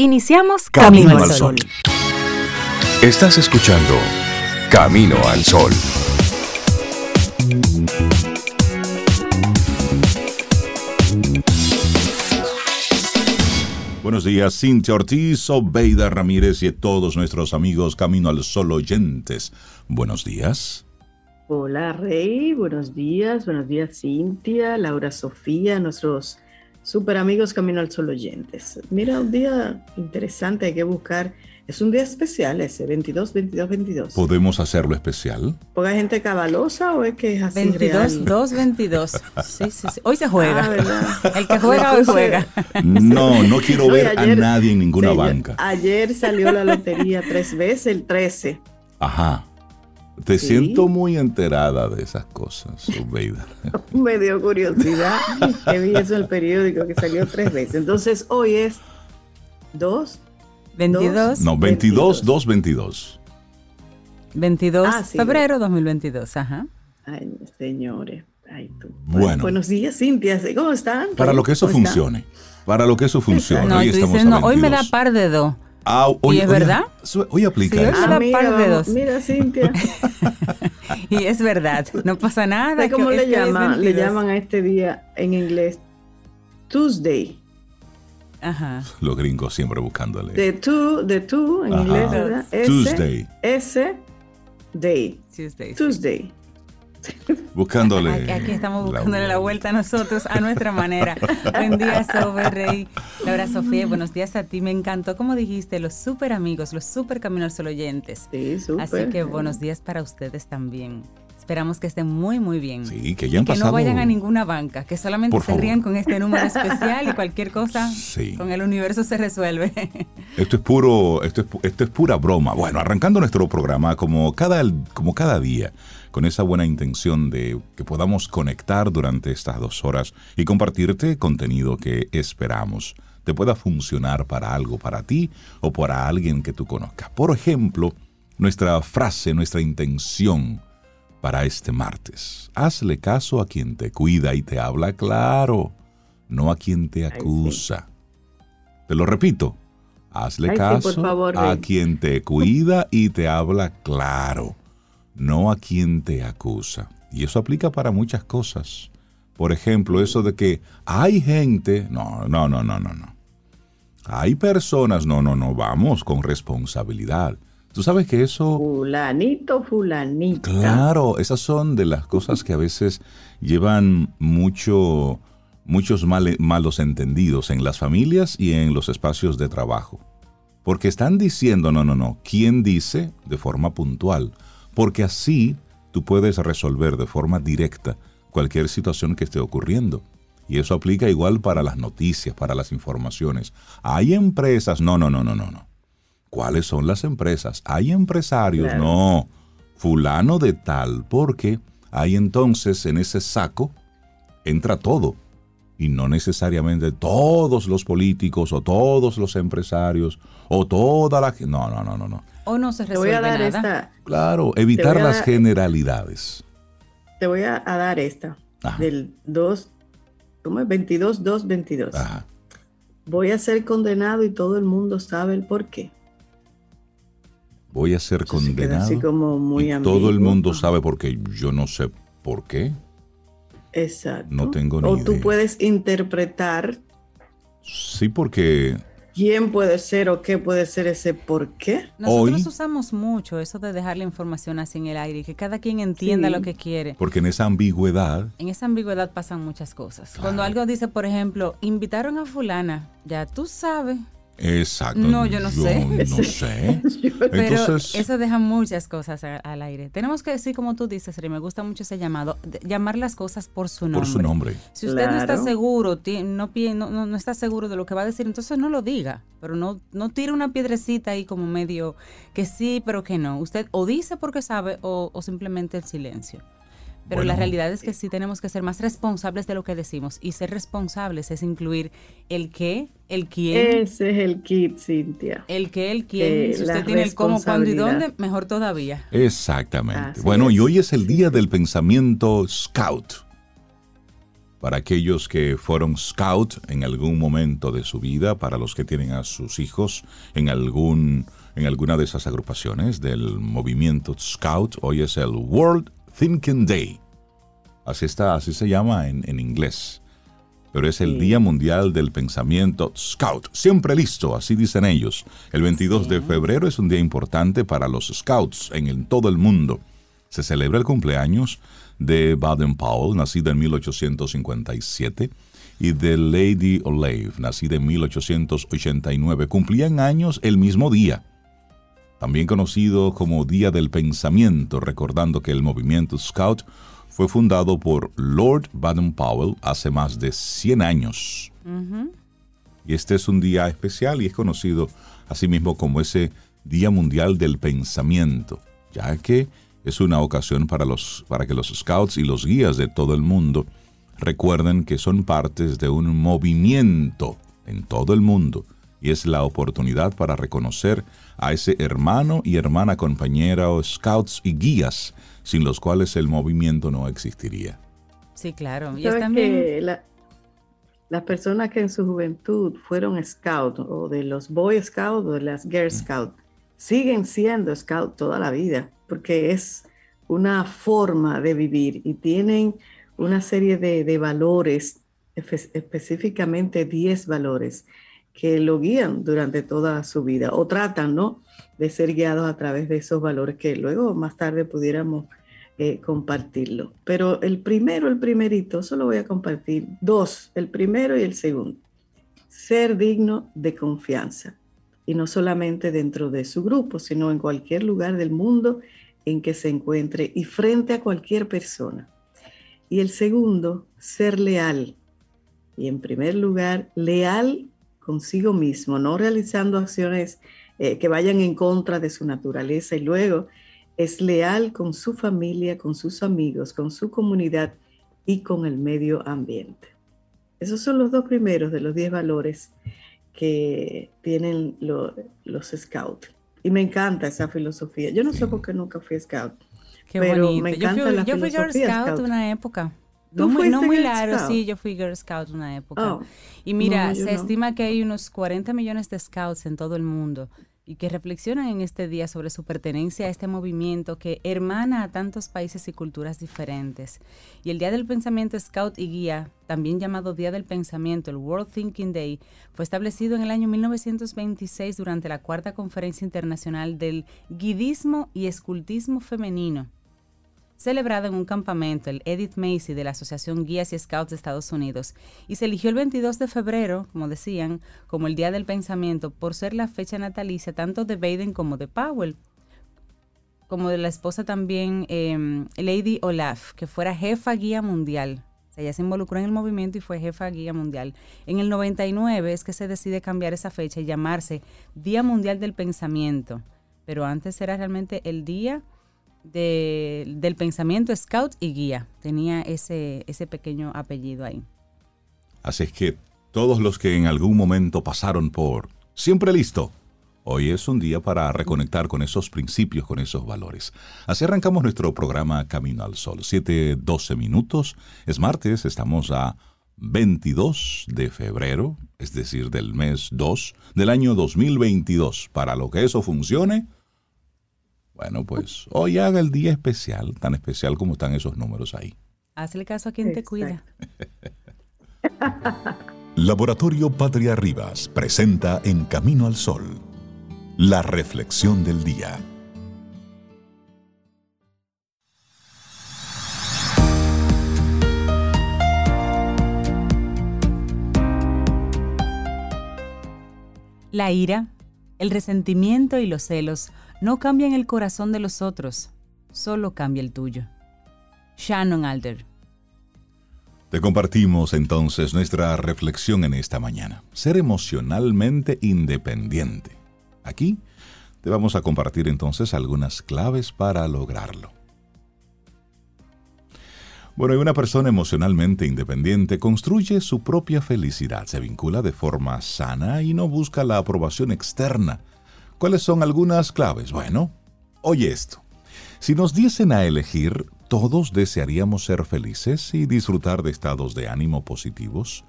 Iniciamos Camino, al Sol. Estás escuchando Camino al Sol. Buenos días, Cintia Ortiz, Obeida Ramírez y todos nuestros amigos Camino al Sol oyentes. Buenos días. Hola Rey, buenos días, buenos días Cintia, Laura Sofía, nuestros super amigos Camino al Sol oyentes. Mira, un día interesante, hay que buscar. Es un día especial ese, 22, 22, 22. ¿Podemos hacerlo especial? ¿Poca gente cabalosa o es que es así 22, real? 2, 22. Sí, sí, sí. Hoy se juega. Ah, ¿verdad? El que juega hoy juega. No, no quiero No, ver ayer- a nadie en ninguna Sí, banca. Ayer salió la lotería tres veces, el 13. Ajá. Te Sí. siento muy enterada de esas cosas, Obeida. Me dio curiosidad que vi eso en el periódico que salió tres veces. Entonces hoy es 2, 22, No, 22, 2, 22. 22 Ah, sí. febrero 2022. Ajá. Ay, señores. Ay, tú. Bueno. Buenos días, Cintia. ¿Cómo están? Para lo que eso ¿Cómo están? funcione. Para lo que eso funcione. No, Hoy tú estamos dices, a no, hoy me da 22. par de dos. Ah, hoy- ¿Y es hoy- verdad? Hoy aplica Sí, hoy eso. Ah, mira, par de vamos- dos. mira, Cintia. Y es verdad, no pasa nada. ¿Sabes que- cómo le llaman? Le 22. llaman a este día en inglés Tuesday. Ajá. Los gringos siempre buscándole. De two, de two en Ajá. inglés, ¿verdad? S, Tuesday. S, day. Tuesday. sí. Tuesday. Buscándole. Aquí, aquí estamos buscándole la vuelta a nosotros, a nuestra manera. Buen día, Sober Rey. Laura Sofía, buenos días a ti. Me encantó, como dijiste, los super amigos, los super Camino al Sol oyentes. Sí, súper. Así que buenos días para ustedes también. Esperamos que estén muy, muy bien. Sí, que ya han que pasado. no vayan a ninguna banca, que solamente Por se favor. rían con este número especial y cualquier cosa Sí. con el universo se resuelve. Esto es puro, esto es, esto es pura broma. Bueno, arrancando nuestro programa como cada, como cada día, con esa buena intención de que podamos conectar durante estas dos horas y compartirte contenido que esperamos te pueda funcionar para algo para ti o para alguien que tú conozcas. Por ejemplo, nuestra frase, nuestra intención para este martes. Hazle caso a quien te cuida y te habla claro, no a quien te sí. acusa. Te lo repito. Hazle Ay, caso favor, a ven. quien te cuida y te habla claro, no a quien te acusa. Y eso aplica para muchas cosas. Por ejemplo, eso de que hay gente, no, no, no, no, no, no. Hay personas, no, no, no, vamos con responsabilidad. Tú sabes que eso... Fulanito, fulanita. Claro, esas son de las cosas que a veces llevan mucho, muchos malos entendidos en las familias y en los espacios de trabajo. Porque están diciendo, no, no, no, ¿quién dice? De forma puntual. Porque así tú puedes resolver de forma directa cualquier situación que esté ocurriendo. Y eso aplica igual para las noticias, para las informaciones. Hay empresas, no, no, no, no, no, no. ¿Cuáles son las empresas? Hay empresarios, Claro. no. Fulano de tal, porque hay entonces en ese saco entra todo. Y no necesariamente todos los políticos o todos los empresarios o toda la... No, no, no, no, no. o no se voy resuelve a dar nada. esta. Claro, evitar las dar- generalidades. Te voy a, a dar esta. Ajá. Del 2, ¿cómo es? 22, 2, 22. Ajá. Voy a ser condenado y todo el mundo sabe el por qué. Voy a ser Eso se condenado. así como muy y todo el mundo sabe porque yo no sé por qué. Exacto. No tengo ni O tú puedes interpretar Sí, porque quién puede ser o qué puede ser ese por qué. Nosotros Hoy- usamos mucho eso de dejar la información así en el aire y que cada quien entienda Sí. lo que quiere. porque en esa ambigüedad En esa ambigüedad pasan muchas cosas. Cuando algo dice, por ejemplo, invitaron a fulana, ya tú sabes, Exacto. No, yo no sé. No sé. pero Entonces, eso deja muchas cosas a- al aire. Tenemos que decir, como tú dices, Rey, me gusta mucho ese llamado, de- llamar las cosas por su nombre. por su nombre. Si usted no está seguro, ti- no, no, no, no está seguro de lo que va a decir, entonces no lo diga. Pero no, no tire una piedrecita ahí como medio que sí, pero que no. Usted o dice porque sabe o, o simplemente el silencio. Pero la realidad es que sí tenemos que ser más responsables de lo que decimos. Y ser responsables es incluir el qué, el quién, Ese es el kit, Cintia. el qué, el quién. Eh, si usted tiene el cómo, cuándo y dónde, mejor todavía. Exactamente. Así bueno, es. y hoy es el día del pensamiento scout. para aquellos que fueron scout en algún momento de su vida, para los que tienen a sus hijos en algún en alguna de esas agrupaciones del movimiento scout. Hoy es el World Thinking Day. Así está, así se llama en, en inglés. Pero es el Día Mundial del Pensamiento Scout. Siempre listo, así dicen ellos. El 22 de febrero es un día importante para los scouts en, en todo el mundo. Se celebra el cumpleaños de Baden Powell, nacida en 1857, y de Lady Olave, nacida en 1889. Cumplían años el mismo día. También conocido como Día del Pensamiento, recordando que el movimiento Scout fue fundado por Lord Baden Powell hace más de 100 años. Y este es un día especial y es conocido asimismo como ese Día Mundial del Pensamiento, ya que es una ocasión para, los, para que los scouts y los guías de todo el mundo recuerden que son partes de un movimiento en todo el mundo y es la oportunidad para reconocer a ese hermano y hermana compañera o scouts y guías sin los cuales el movimiento no existiría. Sí, claro. Y también... las personas que en su juventud fueron scouts o de los Boy Scouts o de las Girl Scouts siguen siendo scouts toda la vida porque es una forma de vivir y tienen una serie de, valores, específicamente 10 valores, que lo guían durante toda su vida o tratan, ¿no? De ser guiados a través de esos valores que luego más tarde pudiéramos eh, compartirlo. Pero el primero, el primerito, solo voy a compartir dos, el primero y el segundo. Ser digno de confianza. Y no solamente dentro de su grupo, sino en cualquier lugar del mundo en que se encuentre y frente a cualquier persona. Y el segundo, ser leal. Y en primer lugar, leal consigo mismo, no realizando acciones eh, que vayan en contra de su naturaleza. Y luego es leal con su familia, con sus amigos, con su comunidad y con el medio ambiente. Esos son los dos primeros de los diez valores que tienen los scouts. Y me encanta esa filosofía. Yo no sé por qué nunca fui scout. Qué pero bonito. me encanta yo fui, la yo fui Girl Scout, una época. No muy, no muy largo, sí, yo fui Girl Scout una época. Oh. y mira, se estima que hay unos 40 millones de scouts en todo el mundo y que reflexionan en este día sobre su pertenencia a este movimiento que hermana a tantos países y culturas diferentes. Y el Día del Pensamiento Scout y Guía, también llamado Día del Pensamiento, el World Thinking Day, fue establecido en el año 1926 durante la Cuarta Conferencia Internacional del Guidismo y Escultismo Femenino celebrada en un campamento, el Edith Macy de la Asociación Guías y Scouts de Estados Unidos, y se eligió el 22 de febrero, como decían, como el Día del Pensamiento, por ser la fecha natalicia tanto de Baden como de Powell, como de la esposa también, em, Lady Olaf, que fuera jefa guía mundial. ella se involucró en el movimiento y fue jefa guía mundial. En el 99 es que se decide cambiar esa fecha y llamarse Día Mundial del Pensamiento, pero antes era realmente el Día del pensamiento scout y guía. Tenía ese, ese pequeño apellido ahí. Así es que todos los que en algún momento pasaron por siempre listo, hoy es un día para reconectar con esos principios, con esos valores. Así arrancamos nuestro programa Camino al Sol. 7-12 minutos. Es martes, estamos a 22 de febrero, es decir, del mes 2 del año 2022. Para lo que eso funcione, bueno, pues hoy haga el día especial, tan especial como están esos números ahí. Hazle caso a quien te cuida. Laboratorio Patria Rivas presenta En Camino al Sol, la reflexión del día. La ira, el resentimiento y los celos no cambian el corazón de los otros, solo cambia el tuyo. Shannon Alder. Te compartimos entonces nuestra reflexión en esta mañana. Ser emocionalmente independiente. Aquí te vamos a compartir entonces algunas claves para lograrlo. Bueno, una persona emocionalmente independiente construye su propia felicidad, se vincula de forma sana y no busca la aprobación externa ¿Cuáles son algunas claves? Bueno, oye esto. Si nos diesen a elegir, todos desearíamos ser felices y disfrutar de estados de ánimo positivos.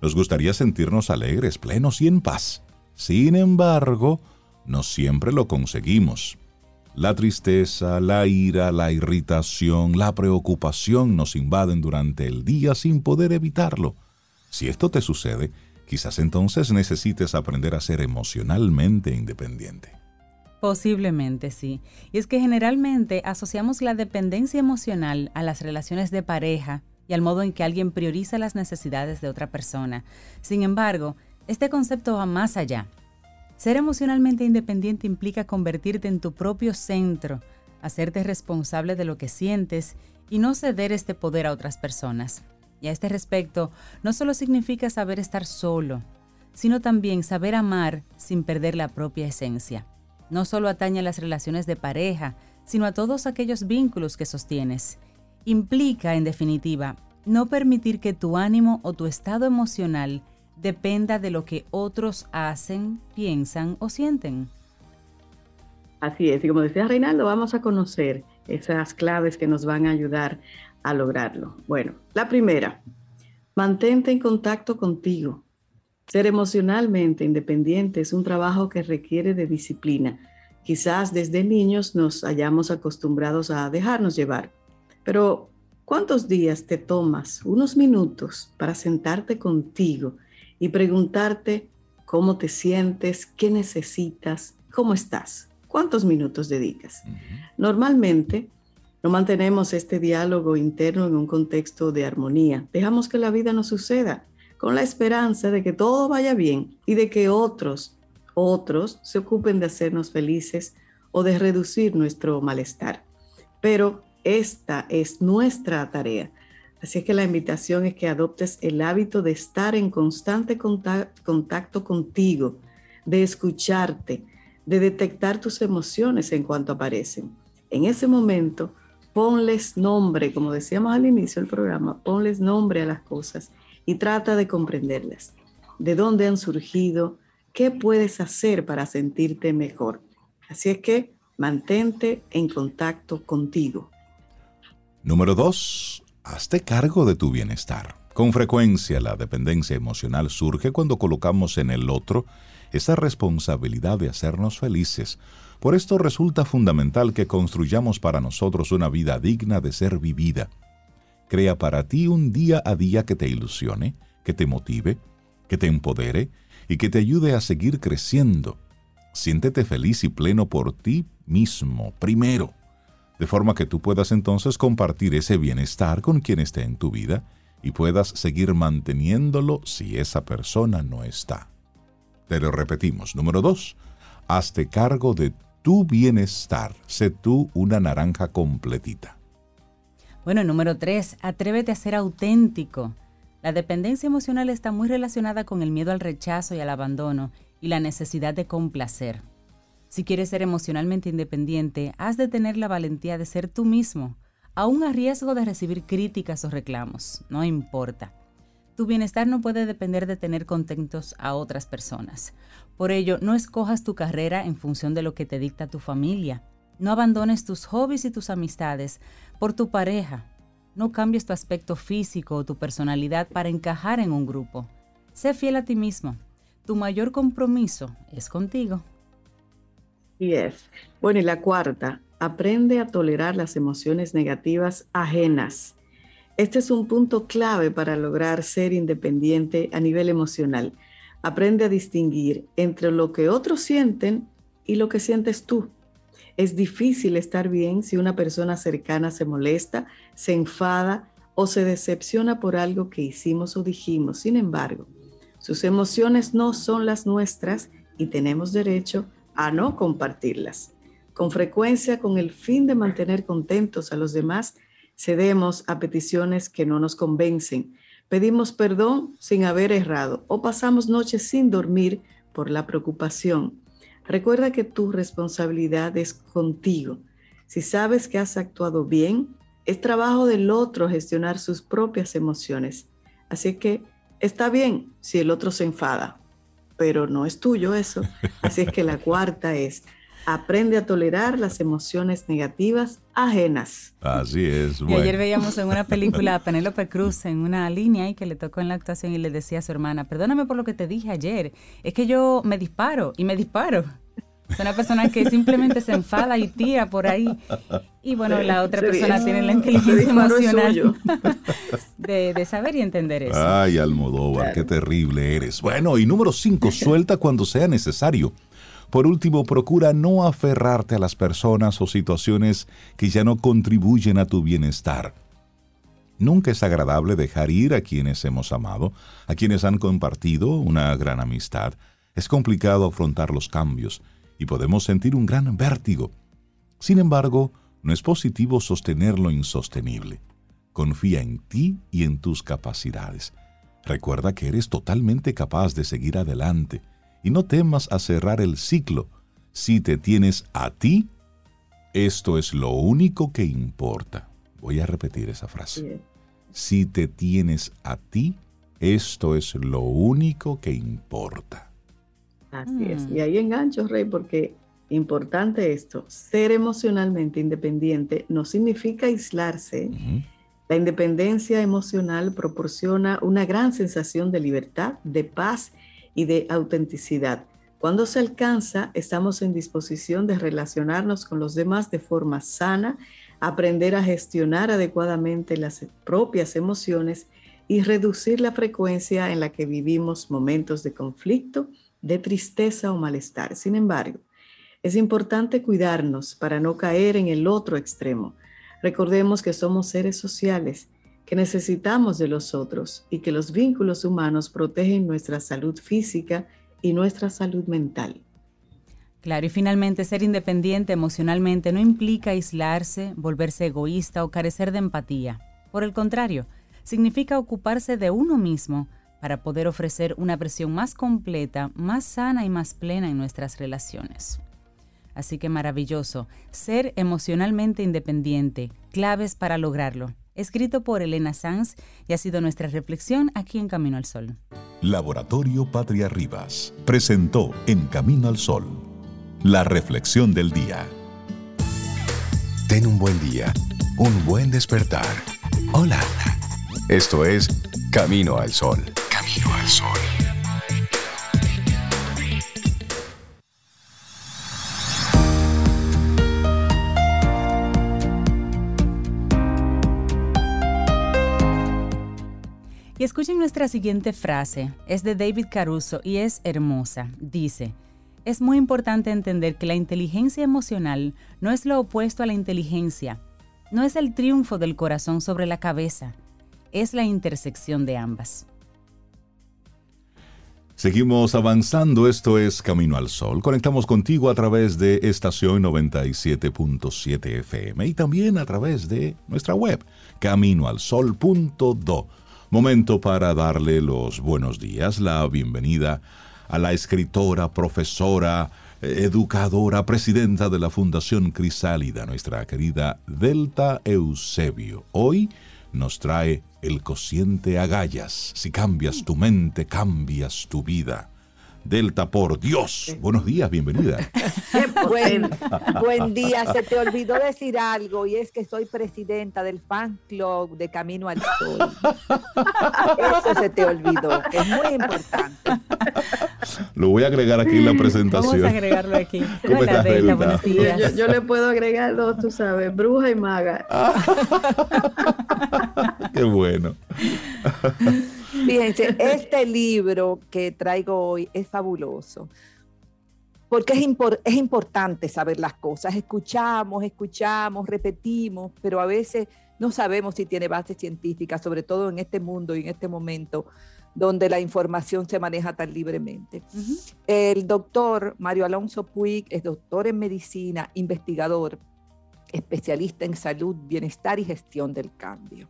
Nos gustaría sentirnos alegres, plenos y en paz. Sin embargo, no siempre lo conseguimos. La tristeza, la ira, la irritación, la preocupación nos invaden durante el día sin poder evitarlo. Si esto te sucede, quizás entonces necesites aprender a ser emocionalmente independiente. Posiblemente sí. Y es que generalmente asociamos la dependencia emocional a las relaciones de pareja y al modo en que alguien prioriza las necesidades de otra persona. Sin embargo, este concepto va más allá. Ser emocionalmente independiente implica convertirte en tu propio centro, hacerte responsable de lo que sientes y no ceder este poder a otras personas. Y a este respecto, no solo significa saber estar solo, sino también saber amar sin perder la propia esencia no solo atañe a las relaciones de pareja, sino a todos aquellos vínculos que sostienes. Implica, en definitiva, no permitir que tu ánimo o tu estado emocional dependa de lo que otros hacen, piensan o sienten. Así es, y como decía Reinaldo, vamos a conocer esas claves que nos van a ayudar a lograrlo. Bueno, la primera, mantente en contacto contigo. Ser emocionalmente independiente es un trabajo que requiere de disciplina. Quizás desde niños nos hayamos acostumbrados a dejarnos llevar, pero ¿cuántos días te tomas unos minutos para sentarte contigo y preguntarte cómo te sientes, qué necesitas, cómo estás? ¿Cuántos minutos dedicas? Normalmente no mantenemos este diálogo interno en un contexto de armonía. Dejamos que la vida nos suceda con la esperanza de que todo vaya bien y de que otros, otros se ocupen de hacernos felices o de reducir nuestro malestar. Pero esta es nuestra tarea. Así es que la invitación es que adoptes el hábito de estar en constante contacto contigo, de escucharte, de detectar tus emociones en cuanto aparecen. En ese momento, ponles nombre, como decíamos al inicio del programa, ponles nombre a las cosas y trata de comprenderlas. ¿De dónde han surgido? ¿Qué puedes hacer para sentirte mejor? Así es que mantente en contacto contigo. Número 2. Hazte cargo de tu bienestar. Con frecuencia la dependencia emocional surge cuando colocamos en el otro esa responsabilidad de hacernos felices. Por esto resulta fundamental que construyamos para nosotros una vida digna de ser vivida Crea para ti un día a día que te ilusione, que te motive, que te empodere y que te ayude a seguir creciendo. Siéntete feliz y pleno por ti mismo, primero, de forma que tú puedas entonces compartir ese bienestar con quien esté en tu vida y puedas seguir manteniéndolo si esa persona no está. Te lo repetimos. Número dos, hazte cargo de tu bienestar. Sé tú una naranja completita. Bueno, número tres, atrévete a ser auténtico. La dependencia emocional está muy relacionada con el miedo al rechazo y al abandono y la necesidad de complacer. Si quieres ser emocionalmente independiente, has de tener la valentía de ser tú mismo, aún a riesgo de recibir críticas o reclamos, no importa. Tu bienestar no puede depender de tener contentos a otras personas. Por ello, no escojas tu carrera en función de lo que te dicta tu familia. No abandones tus hobbies y tus amistades por tu pareja. No cambies tu aspecto físico o tu personalidad para encajar en un grupo. Sé fiel a ti mismo. Tu mayor compromiso es contigo. Sí es. Bueno, y la cuarta, aprende a tolerar las emociones negativas ajenas. Este es un punto clave para lograr ser independiente a nivel emocional. Aprende a distinguir entre lo que otros sienten y lo que sientes tú. Es difícil estar bien si una persona cercana se molesta, se enfada o se decepciona por algo que hicimos o dijimos. Sin embargo, sus emociones no son las nuestras y tenemos derecho a no compartirlas. Con frecuencia, con el fin de mantener contentos a los demás, cedemos a peticiones que no nos convencen, pedimos perdón sin haber errado o pasamos noches sin dormir por la preocupación. Recuerda que tu responsabilidad es contigo. Si sabes que has actuado bien, es trabajo del otro gestionar sus propias emociones. Así que está bien si el otro se enfada, pero no es tuyo eso. Así es que la cuarta es, aprende a tolerar las emociones negativas ajenas. Así es. Y ayer veíamos en una película a Penélope Cruz en una línea y que le tocó en la actuación y le decía a su hermana, perdóname por lo que te dije ayer, es que yo me disparo y me disparo. Es una persona que simplemente se enfada y tira por ahí. Y bueno, la otra persona tiene la inteligencia emocional de, de, saber y entender eso. Ay, Almodóvar, qué terrible eres. Bueno, y número cinco, suelta cuando sea necesario. Por último, procura no aferrarte a las personas o situaciones que ya no contribuyen a tu bienestar. Nunca es agradable dejar ir a quienes hemos amado, a quienes han compartido una gran amistad. Es complicado afrontar los cambios y podemos sentir un gran vértigo. Sin embargo, no es positivo sostener lo insostenible. Confía en ti y en tus capacidades. Recuerda que eres totalmente capaz de seguir adelante y no temas a cerrar el ciclo. Si te tienes a ti, esto es lo único que importa. Voy a repetir esa frase. Si te tienes a ti, esto es lo único que importa. Así es. Mm. Y ahí engancho, Rey, porque importante esto, ser emocionalmente independiente no significa aislarse. La independencia emocional proporciona una gran sensación de libertad, de paz y de autenticidad. Cuando se alcanza, estamos en disposición de relacionarnos con los demás de forma sana, aprender a gestionar adecuadamente las propias emociones y reducir la frecuencia en la que vivimos momentos de conflicto, de tristeza o malestar. Sin embargo, es importante cuidarnos para no caer en el otro extremo. Recordemos que somos seres sociales que necesitamos de los otros y que los vínculos humanos protegen nuestra salud física y nuestra salud mental. Claro, y finalmente ser independiente emocionalmente no implica aislarse, volverse egoísta o carecer de empatía. Por el contrario, significa ocuparse de uno mismo para poder ofrecer una versión más completa, más sana y más plena en nuestras relaciones. Así que maravilloso, ser emocionalmente independiente, claves para lograrlo escrito por Elena Sanz y ha sido nuestra reflexión aquí en Camino al Sol. Laboratorio Patria Rivas presentó En Camino al Sol la reflexión del día. Ten un buen día, un buen despertar. Hola. Esto es Camino al Sol. Camino al Sol. Escuchen nuestra siguiente frase. Es de David Caruso y es hermosa. Dice, es muy importante entender que la inteligencia emocional no es lo opuesto a la inteligencia. No es el triunfo del corazón sobre la cabeza. Es la intersección de ambas. Seguimos avanzando, esto es Camino al Sol. Conectamos contigo a través de estación 97.7 FM y también a través de nuestra web, caminoalsol.do. Momento para darle los buenos días, la bienvenida a la escritora, profesora, educadora, presidenta de la Fundación Crisálida, nuestra querida Delta Eusebio. Hoy nos trae el cociente agallas. Si cambias tu mente, cambias tu vida. Delta, por Dios. Buenos días, bienvenida. buen, buen día. Se te olvidó decir algo y es que soy presidenta del fan club de Camino al Sol. Eso se te olvidó, es muy importante. Lo voy a agregar aquí en la presentación. Vamos a agregarlo aquí. Hola, Delta, buenos días. Yo, le puedo agregar dos, tú sabes, bruja y maga. Qué bueno. Fíjense, este libro que traigo hoy es fabuloso, porque es, es importante saber las cosas. Escuchamos, escuchamos, repetimos, pero a veces no sabemos si tiene base científica, sobre todo en este mundo y en este momento donde la información se maneja tan libremente. El doctor Mario Alonso Puig es doctor en medicina, investigador, especialista en salud, bienestar y gestión del cambio.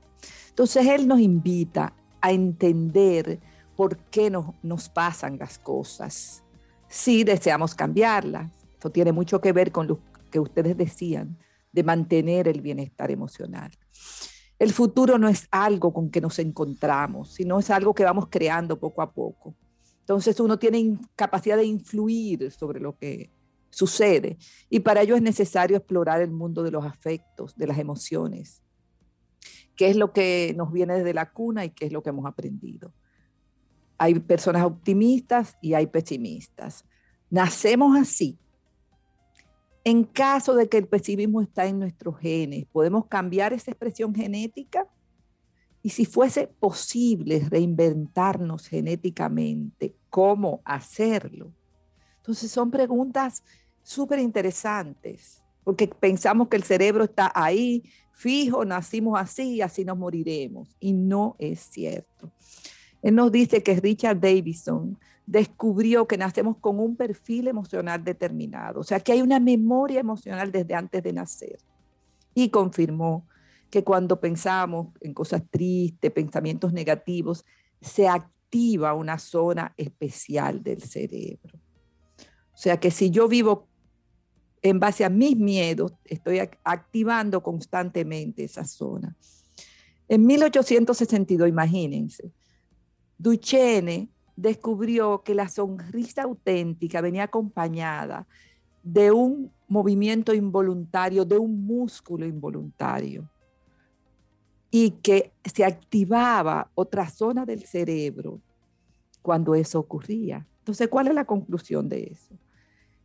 Entonces, él nos invita a entender por qué nos, nos pasan las cosas. Si deseamos cambiarlas, esto tiene mucho que ver con lo que ustedes decían, de mantener el bienestar emocional. El futuro no es algo con que nos encontramos, sino es algo que vamos creando poco a poco. Entonces uno tiene capacidad de influir sobre lo que sucede. Y para ello es necesario explorar el mundo de los afectos, de las emociones, qué es lo que nos viene desde la cuna y qué es lo que hemos aprendido. Hay personas optimistas y hay pesimistas. Nacemos así. En caso de que el pesimismo está en nuestros genes, ¿podemos cambiar esa expresión genética? Y si fuese posible reinventarnos genéticamente, ¿cómo hacerlo? Entonces son preguntas súper interesantes, porque pensamos que el cerebro está ahí, fijo, nacimos así y así nos moriremos. Y no es cierto. Él nos dice que Richard Davidson descubrió que nacemos con un perfil emocional determinado, o sea que hay una memoria emocional desde antes de nacer. Y confirmó que cuando pensamos en cosas tristes, pensamientos negativos, se activa una zona especial del cerebro. O sea que si yo vivo en base a mis miedos, estoy activando constantemente esa zona. En 1862, imagínense, Duchenne descubrió que la sonrisa auténtica venía acompañada de un movimiento involuntario, de un músculo involuntario, y que se activaba otra zona del cerebro cuando eso ocurría. Entonces, ¿cuál es la conclusión de eso?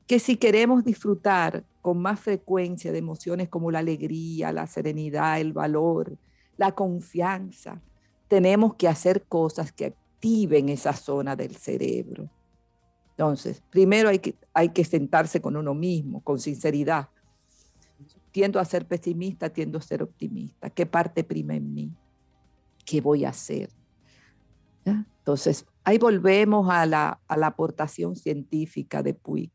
Que si queremos disfrutar con más frecuencia de emociones como la alegría, la serenidad, el valor, la confianza, tenemos que hacer cosas que activen esa zona del cerebro. Entonces, primero hay que, hay que sentarse con uno mismo, con sinceridad. Tiendo a ser pesimista, tiendo a ser optimista. ¿Qué parte prima en mí? ¿Qué voy a hacer? Entonces, ahí volvemos a la, a la aportación científica de Puig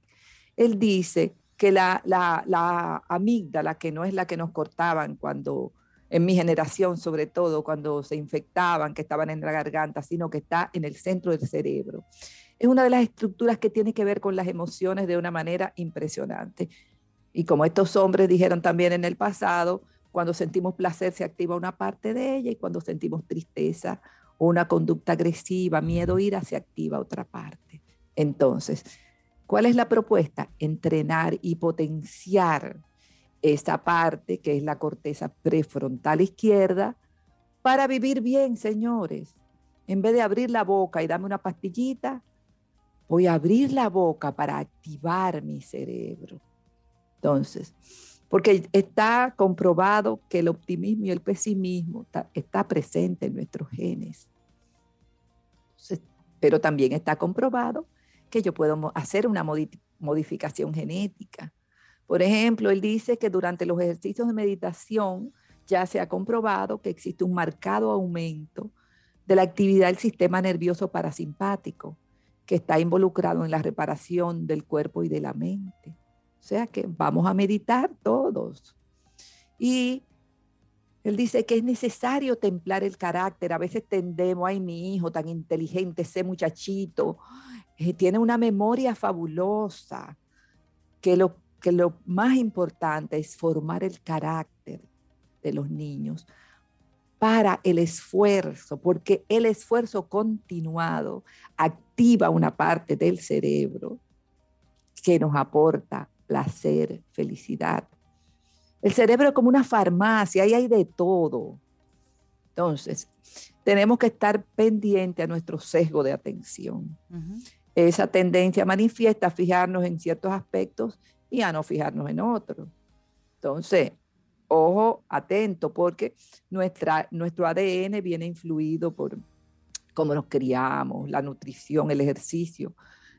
él dice que la, la, la amígdala, que no es la que nos cortaban cuando, en mi generación sobre todo, cuando se infectaban, que estaban en la garganta, sino que está en el centro del cerebro. Es una de las estructuras que tiene que ver con las emociones de una manera impresionante. Y como estos hombres dijeron también en el pasado, cuando sentimos placer se activa una parte de ella y cuando sentimos tristeza o una conducta agresiva, miedo, ira, se activa otra parte. Entonces, ¿Cuál es la propuesta? Entrenar y potenciar esa parte que es la corteza prefrontal izquierda para vivir bien, señores. En vez de abrir la boca y darme una pastillita, voy a abrir la boca para activar mi cerebro. Entonces, porque está comprobado que el optimismo y el pesimismo está, presente en nuestros genes. pero también está comprobado que yo puedo hacer una modificación genética. Por ejemplo, él dice que durante los ejercicios de meditación ya se ha comprobado que existe un marcado aumento de la actividad del sistema nervioso parasimpático, que está involucrado en la reparación del cuerpo y de la mente. O sea que vamos a meditar todos. Y él dice que es necesario templar el carácter. A veces tendemos, ay, mi hijo tan inteligente, ese muchachito, tiene una memoria fabulosa, que lo, que lo más importante es formar el carácter de los niños para el esfuerzo, porque el esfuerzo continuado activa una parte del cerebro que nos aporta placer, felicidad. El cerebro es como una farmacia, ahí hay de todo. Entonces, tenemos que estar pendiente a nuestro sesgo de atención esa tendencia manifiesta a fijarnos en ciertos aspectos y a no fijarnos en otros. Entonces, ojo, atento, porque nuestra, nuestro ADN viene influido por cómo nos criamos, la nutrición, el ejercicio,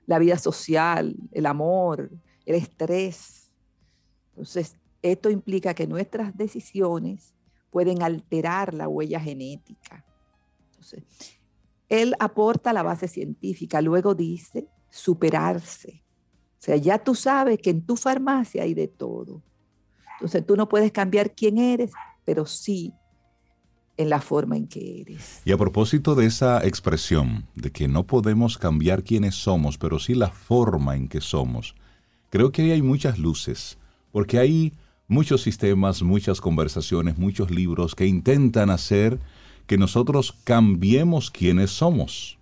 la vida social, el amor, el estrés. Entonces, esto implica que nuestras decisiones pueden alterar la huella genética. Entonces, él aporta la base científica, luego dice superarse. O sea, ya tú sabes que en tu farmacia hay de todo. Entonces tú no puedes cambiar quién eres, pero sí en la forma en que eres. Y a propósito de esa expresión, de que no podemos cambiar quiénes somos, pero sí la forma en que somos, creo que ahí hay muchas luces, porque hay muchos sistemas, muchas conversaciones, muchos libros que intentan hacer que nosotros cambiemos quiénes somos.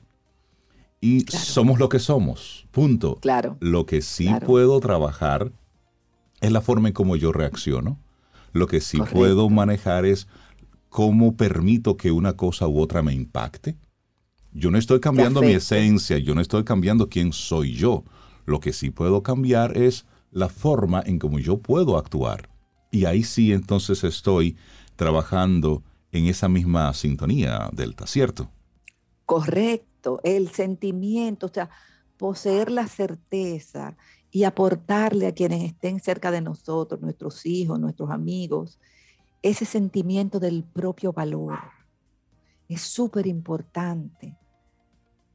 y somos lo que somos, punto. Claro. Lo que sí puedo trabajar es la forma en cómo yo reacciono. Lo que sí puedo manejar es cómo permito que una cosa u otra me impacte. Yo no estoy cambiando mi esencia, yo no estoy cambiando quién soy yo. Lo que sí puedo cambiar es la forma en cómo yo puedo actuar. Y ahí sí entonces estoy trabajando en esa misma sintonía, Delta, ¿cierto? Correcto, el sentimiento, o sea, poseer la certeza y aportarle a quienes estén cerca de nosotros, nuestros hijos, nuestros amigos, ese sentimiento del propio valor. Es súper importante,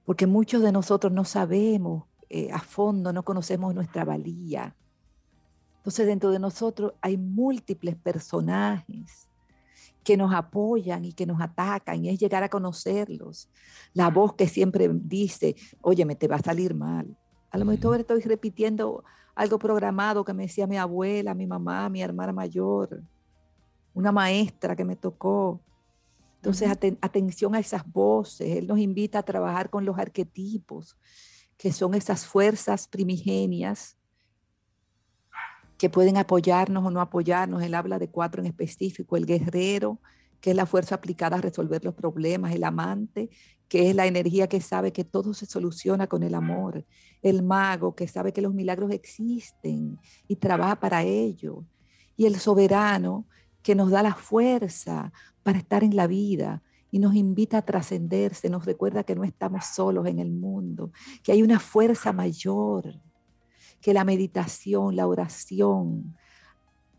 porque muchos de nosotros no sabemos eh, a fondo, no conocemos nuestra valía. Entonces dentro de nosotros hay múltiples personajes que nos apoyan y que nos atacan, y es llegar a conocerlos. La voz que siempre dice, oye, me te va a salir mal. A lo mejor estoy repitiendo algo programado que me decía mi abuela, mi mamá, mi hermana mayor, una maestra que me tocó. Entonces, atención a esas voces. Él nos invita a trabajar con los arquetipos, que son esas fuerzas primigenias que pueden apoyarnos o no apoyarnos. Él habla de cuatro en específico, el guerrero, que es la fuerza aplicada a resolver los problemas, el amante, que es la energía que sabe que todo se soluciona con el amor, el mago, que sabe que los milagros existen y trabaja para ello, y el soberano, que nos da la fuerza para estar en la vida y nos invita a trascenderse, nos recuerda que no estamos solos en el mundo, que hay una fuerza mayor que la meditación, la oración,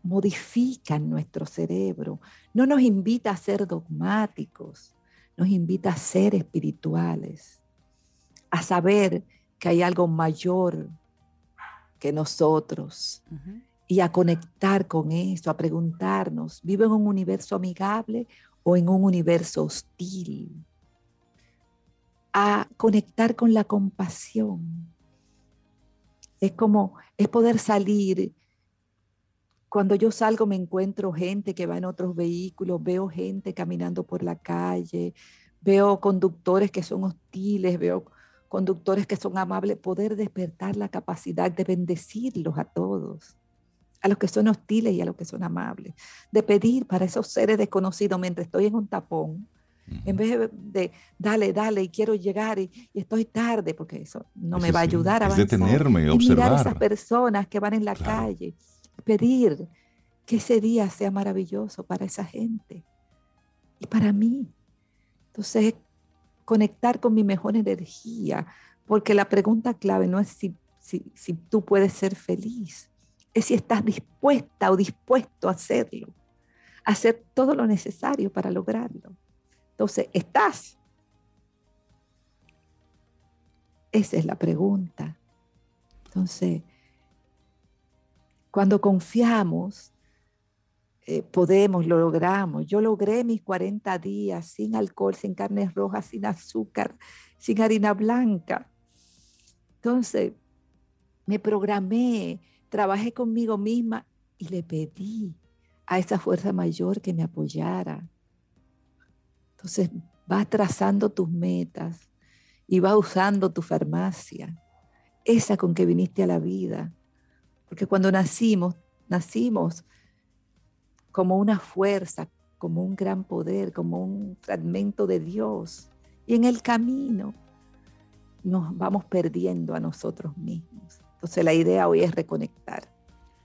modifican nuestro cerebro. No nos invita a ser dogmáticos, nos invita a ser espirituales, a saber que hay algo mayor que nosotros y a conectar con eso, a preguntarnos, ¿vivo en un universo amigable o en un universo hostil? A conectar con la compasión, es como, es poder salir. Cuando yo salgo me encuentro gente que va en otros vehículos, veo gente caminando por la calle, veo conductores que son hostiles, veo conductores que son amables, poder despertar la capacidad de bendecirlos a todos, a los que son hostiles y a los que son amables, de pedir para esos seres desconocidos mientras estoy en un tapón, en vez de, dale, dale, y quiero llegar y, estoy tarde, porque eso no me va a ayudar a avanzar. Es detenerme, y observar. mirar a esas personas que van en la calle, pedir que ese día sea maravilloso para esa gente y para mí. Entonces, conectar con mi mejor energía, porque la pregunta clave no es si, si, si tú puedes ser feliz, es si estás dispuesta o dispuesto a hacerlo, a hacer todo lo necesario para lograrlo. Entonces, ¿estás? Esa es la pregunta. Entonces, cuando confiamos, eh, podemos, lo logramos. Yo logré mis 40 días sin alcohol, sin carne roja, sin azúcar, sin harina blanca. Entonces, me programé, trabajé conmigo misma y le pedí a esa fuerza mayor que me apoyara. Entonces vas trazando tus metas y vas usando tu farmacia, esa con que viniste a la vida. Porque cuando nacimos, nacimos como una fuerza, como un gran poder, como un fragmento de Dios. Y en el camino nos vamos perdiendo a nosotros mismos. Entonces la idea hoy es reconectar.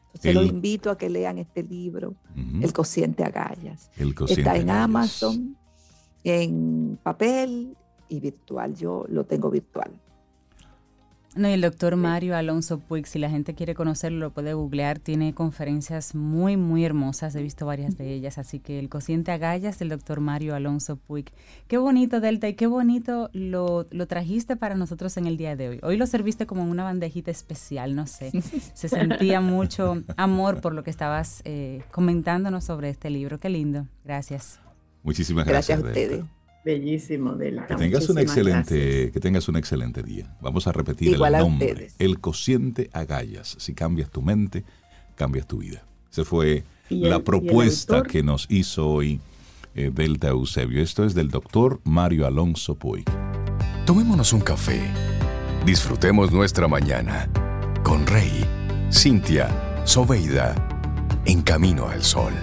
Entonces los invito a que lean este libro, El cociente agallas. El Está en Amazon, en papel y virtual. Yo lo tengo virtual. No, y el doctor Mario Alonso Puig, si la gente quiere conocerlo, lo puede googlear. Tiene conferencias muy, muy hermosas. He visto varias de ellas. Así que el cociente agallas del doctor Mario Alonso Puig. Qué bonito, Delta, y qué bonito lo, lo, trajiste para nosotros en el día de hoy. Hoy lo serviste como una bandejita especial, no sé. Se sentía mucho amor por lo que estabas eh, comentándonos sobre este libro. Qué lindo. Gracias. Muchísimas gracias. Gracias a ustedes. Bellísimo, Delta. Que tengas un excelente, que tengas un excelente día. Vamos a repetir el nombre. El cociente agallas. Si cambias tu mente, cambias tu vida. Esa fue la propuesta que nos hizo hoy eh, Delta Eusebio. Esto es del doctor Mario Alonso Puig. Tomémonos un café. Disfrutemos nuestra mañana con Rey, Cintia, Soveida, en camino al sol.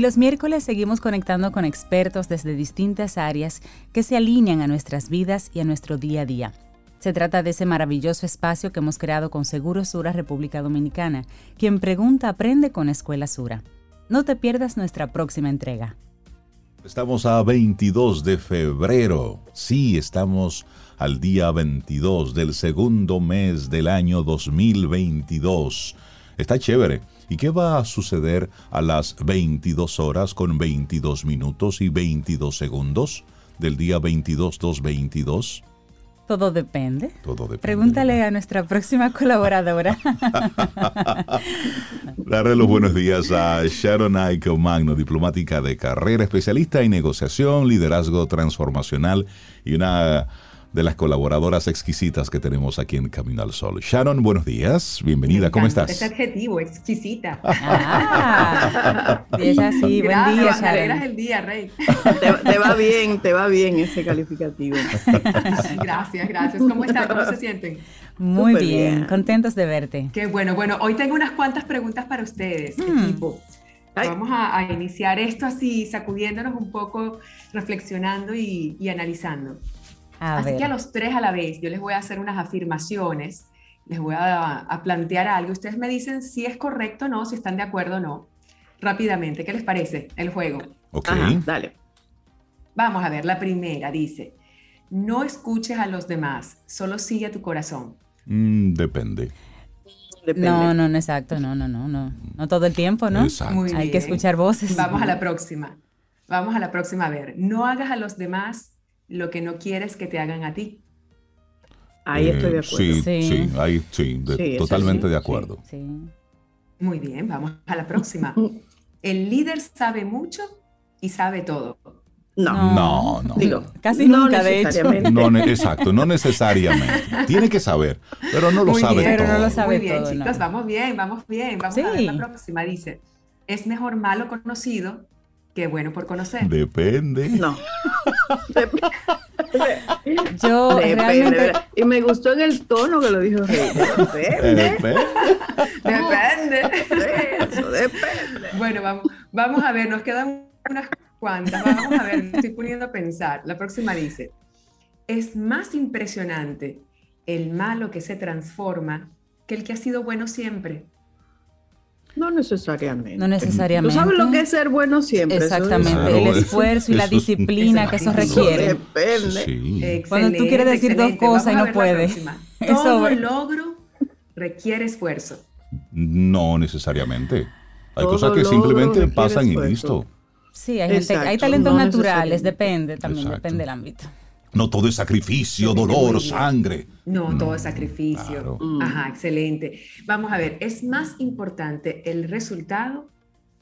Y los miércoles seguimos conectando con expertos desde distintas áreas que se alinean a nuestras vidas y a nuestro día a día. Se trata de ese maravilloso espacio que hemos creado con Seguro Sura República Dominicana. Quien pregunta aprende con Escuela Sura. No te pierdas nuestra próxima entrega. Estamos a 22 de febrero. Sí, estamos al día 22 del segundo mes del año 2022. Está chévere. ¿Y qué va a suceder a las 22 horas con 22 minutos y 22 segundos del día 22-2-22? Todo depende. Todo depende. Pregúntale a nuestra próxima colaboradora. Darle los buenos días a Sharon Aiko Magno, diplomática de carrera, especialista en negociación, liderazgo transformacional y una de las colaboradoras exquisitas que tenemos aquí en Camino al Sol. Sharon, buenos días, bienvenida, ¿cómo estás? Ese adjetivo, exquisita. Ah, es así, buen día, Sharon. alegras el día, Rey. Te, te va bien, te va bien ese calificativo. Gracias, gracias. ¿Cómo están? ¿Cómo se sienten? Muy bien, bien. contentos de verte. Qué bueno. Bueno, hoy tengo unas cuantas preguntas para ustedes, Mm. equipo. Ay. Vamos a, a iniciar esto así, sacudiéndonos un poco, reflexionando y, y analizando. A Así ver. que a los tres a la vez, yo les voy a hacer unas afirmaciones, les voy a, a plantear algo. Ustedes me dicen si es correcto o no, si están de acuerdo o no. Rápidamente, ¿qué les parece el juego? Ok. Ajá, dale. Vamos a ver, la primera dice, no escuches a los demás, solo sigue a tu corazón. Mm, depende. Depende. No, no, no, exacto, no, no, no, no. No todo el tiempo, ¿no? Exacto. Muy Hay que escuchar voces. Vamos a la próxima. Vamos a la próxima a ver. No hagas a los demás lo que no quieres que te hagan a ti. Ahí estoy de Eh, acuerdo. Sí, Sí. sí, ahí sí, de- Sí, totalmente sí, de sí. acuerdo. Sí. Muy bien, vamos a la próxima. El líder sabe mucho y sabe todo. No, No, no. digo, Casi no nunca, de hecho. necesariamente. No, ne- exacto, no necesariamente. Tiene que saber, pero no lo Muy sabe bien, pero todo. no lo sabe Muy bien, todo, chicos, ¿no? vamos bien, vamos bien. Vamos a ver Sí. la próxima. Dice, es mejor malo conocido que bueno por conocer. Depende. No. Dep- Yo Depende. Y me gustó en el tono que lo dijo Rey. Depende. Depende. Depende. Eso, depende. Bueno, vamos, vamos a ver, nos quedan unas cuantas. Vamos a ver, me estoy poniendo a pensar. La próxima dice, es más impresionante el malo que se transforma que el que ha sido bueno siempre. No necesariamente. No necesariamente. ¿Tú sabes lo que es ser bueno siempre? Eso es- Exactamente, Claro, el eso- esfuerzo y la eso es- disciplina que eso Eso requiere. depende. Sí. Cuando tú quieres decir dos cosas y Vamos no puedes. próxima. Eso- Todo logro requiere esfuerzo. No necesariamente. Hay Todo cosas que simplemente pasan y listo. Sí, hay, gente, hay talentos no naturales, depende, también Exacto. depende del ámbito. No todo es sacrificio, dolor, sangre. No, todo es sacrificio. claro. Mm. Ajá, excelente. Vamos a ver, es más importante el resultado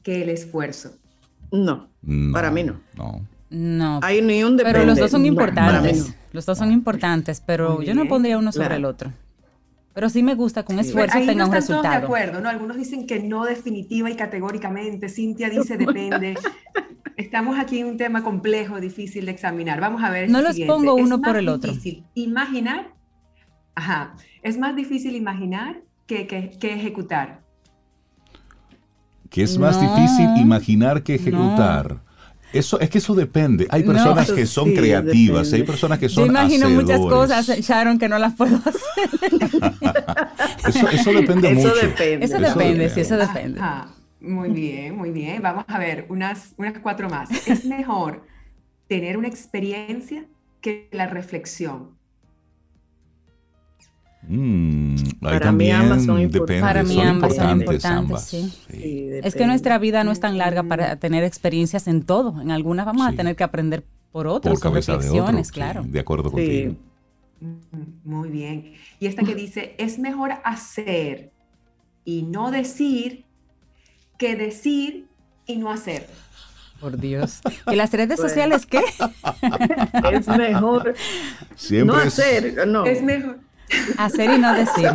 que el esfuerzo. No, No, Para mí no. No. No, hay ni un depende. pero los dos son importantes. no. Los dos son importantes, pero yo no pondría uno sobre claro. el otro. Pero sí me gusta que un esfuerzo ahí tenga no un están todos de resultado. acuerdo, ¿no? Algunos dicen que no definitiva y categóricamente. Cintia dice depende. Estamos aquí en un tema complejo, difícil de examinar. Vamos a ver. No los siguiente. pongo Es uno por más el otro. difícil Imaginar. Ajá. Es más difícil imaginar que, que- que ejecutar. Que es más No, difícil imaginar que ejecutar. Eso, es que eso depende. Hay No. personas Eso que son sí, creativas, depende. hay personas que Yo son imagino muchas hacedores. cosas, Sharon, que no las puedo hacer. Eso, eso depende Eso mucho. depende. Eso Eso depende, depende. sí, eso depende. Ajá. Muy bien, muy bien. Vamos a ver unas, unas cuatro más. Es mejor tener una experiencia que la reflexión. Mm, Para mí ambas son depende, importantes. Para mí son ambas son importantes importantes, ambas. sí. Sí. Sí, Es que nuestra vida no es tan larga para tener experiencias en todo. En algunas vamos Sí. a tener que aprender por otras, por de otro. reflexiones, sí, claro. de acuerdo contigo. Mm, Muy bien. Y esta que dice, es mejor hacer y no decir que decir y no hacer. Por Dios. ¿Y las redes sociales qué? es mejor Siempre no es- hacer, no. Es mejor. Hacer y no decir.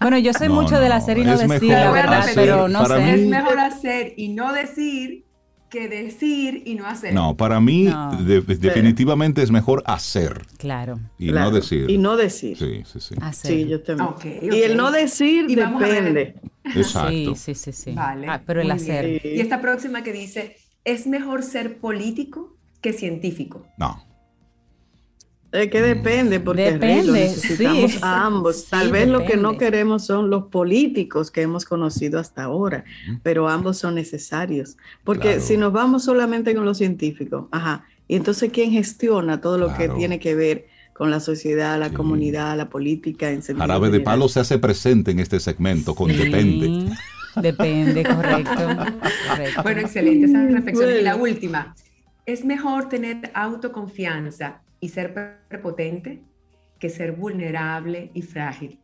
Bueno, yo soy No, mucho del no, hacer y no decir, mejor la verdad, hacer. pero no sé. Es mejor hacer y no decir que decir y no hacer. No, para mí No. de- definitivamente es mejor hacer Claro, y Claro, no decir. Y no decir. Sí, Sí, sí, sí. hacer. yo también. Ok, Y el no decir Y depende. Exacto. Sí, sí, sí, sí. Vale, Ah, pero el hacer. bien. Sí. Y esta próxima que dice, es mejor ser político que científico. No. Es que depende, porque Depende, lo necesitamos sí. a ambos. Tal Sí, vez lo que no queremos son los políticos que hemos conocido hasta ahora, pero ambos son necesarios. Porque Claro. si nos vamos solamente con los científicos, ajá, y entonces ¿quién gestiona todo lo que tiene que ver con la sociedad, la Sí. comunidad, la política? En sentido Jarabe de palo se hace presente en este segmento con Sí, depende. Depende, correcto. correcto. Bueno, excelente esa reflexión. Y la Bueno. última, es mejor tener autoconfianza y ser prepotente que ser vulnerable y frágil.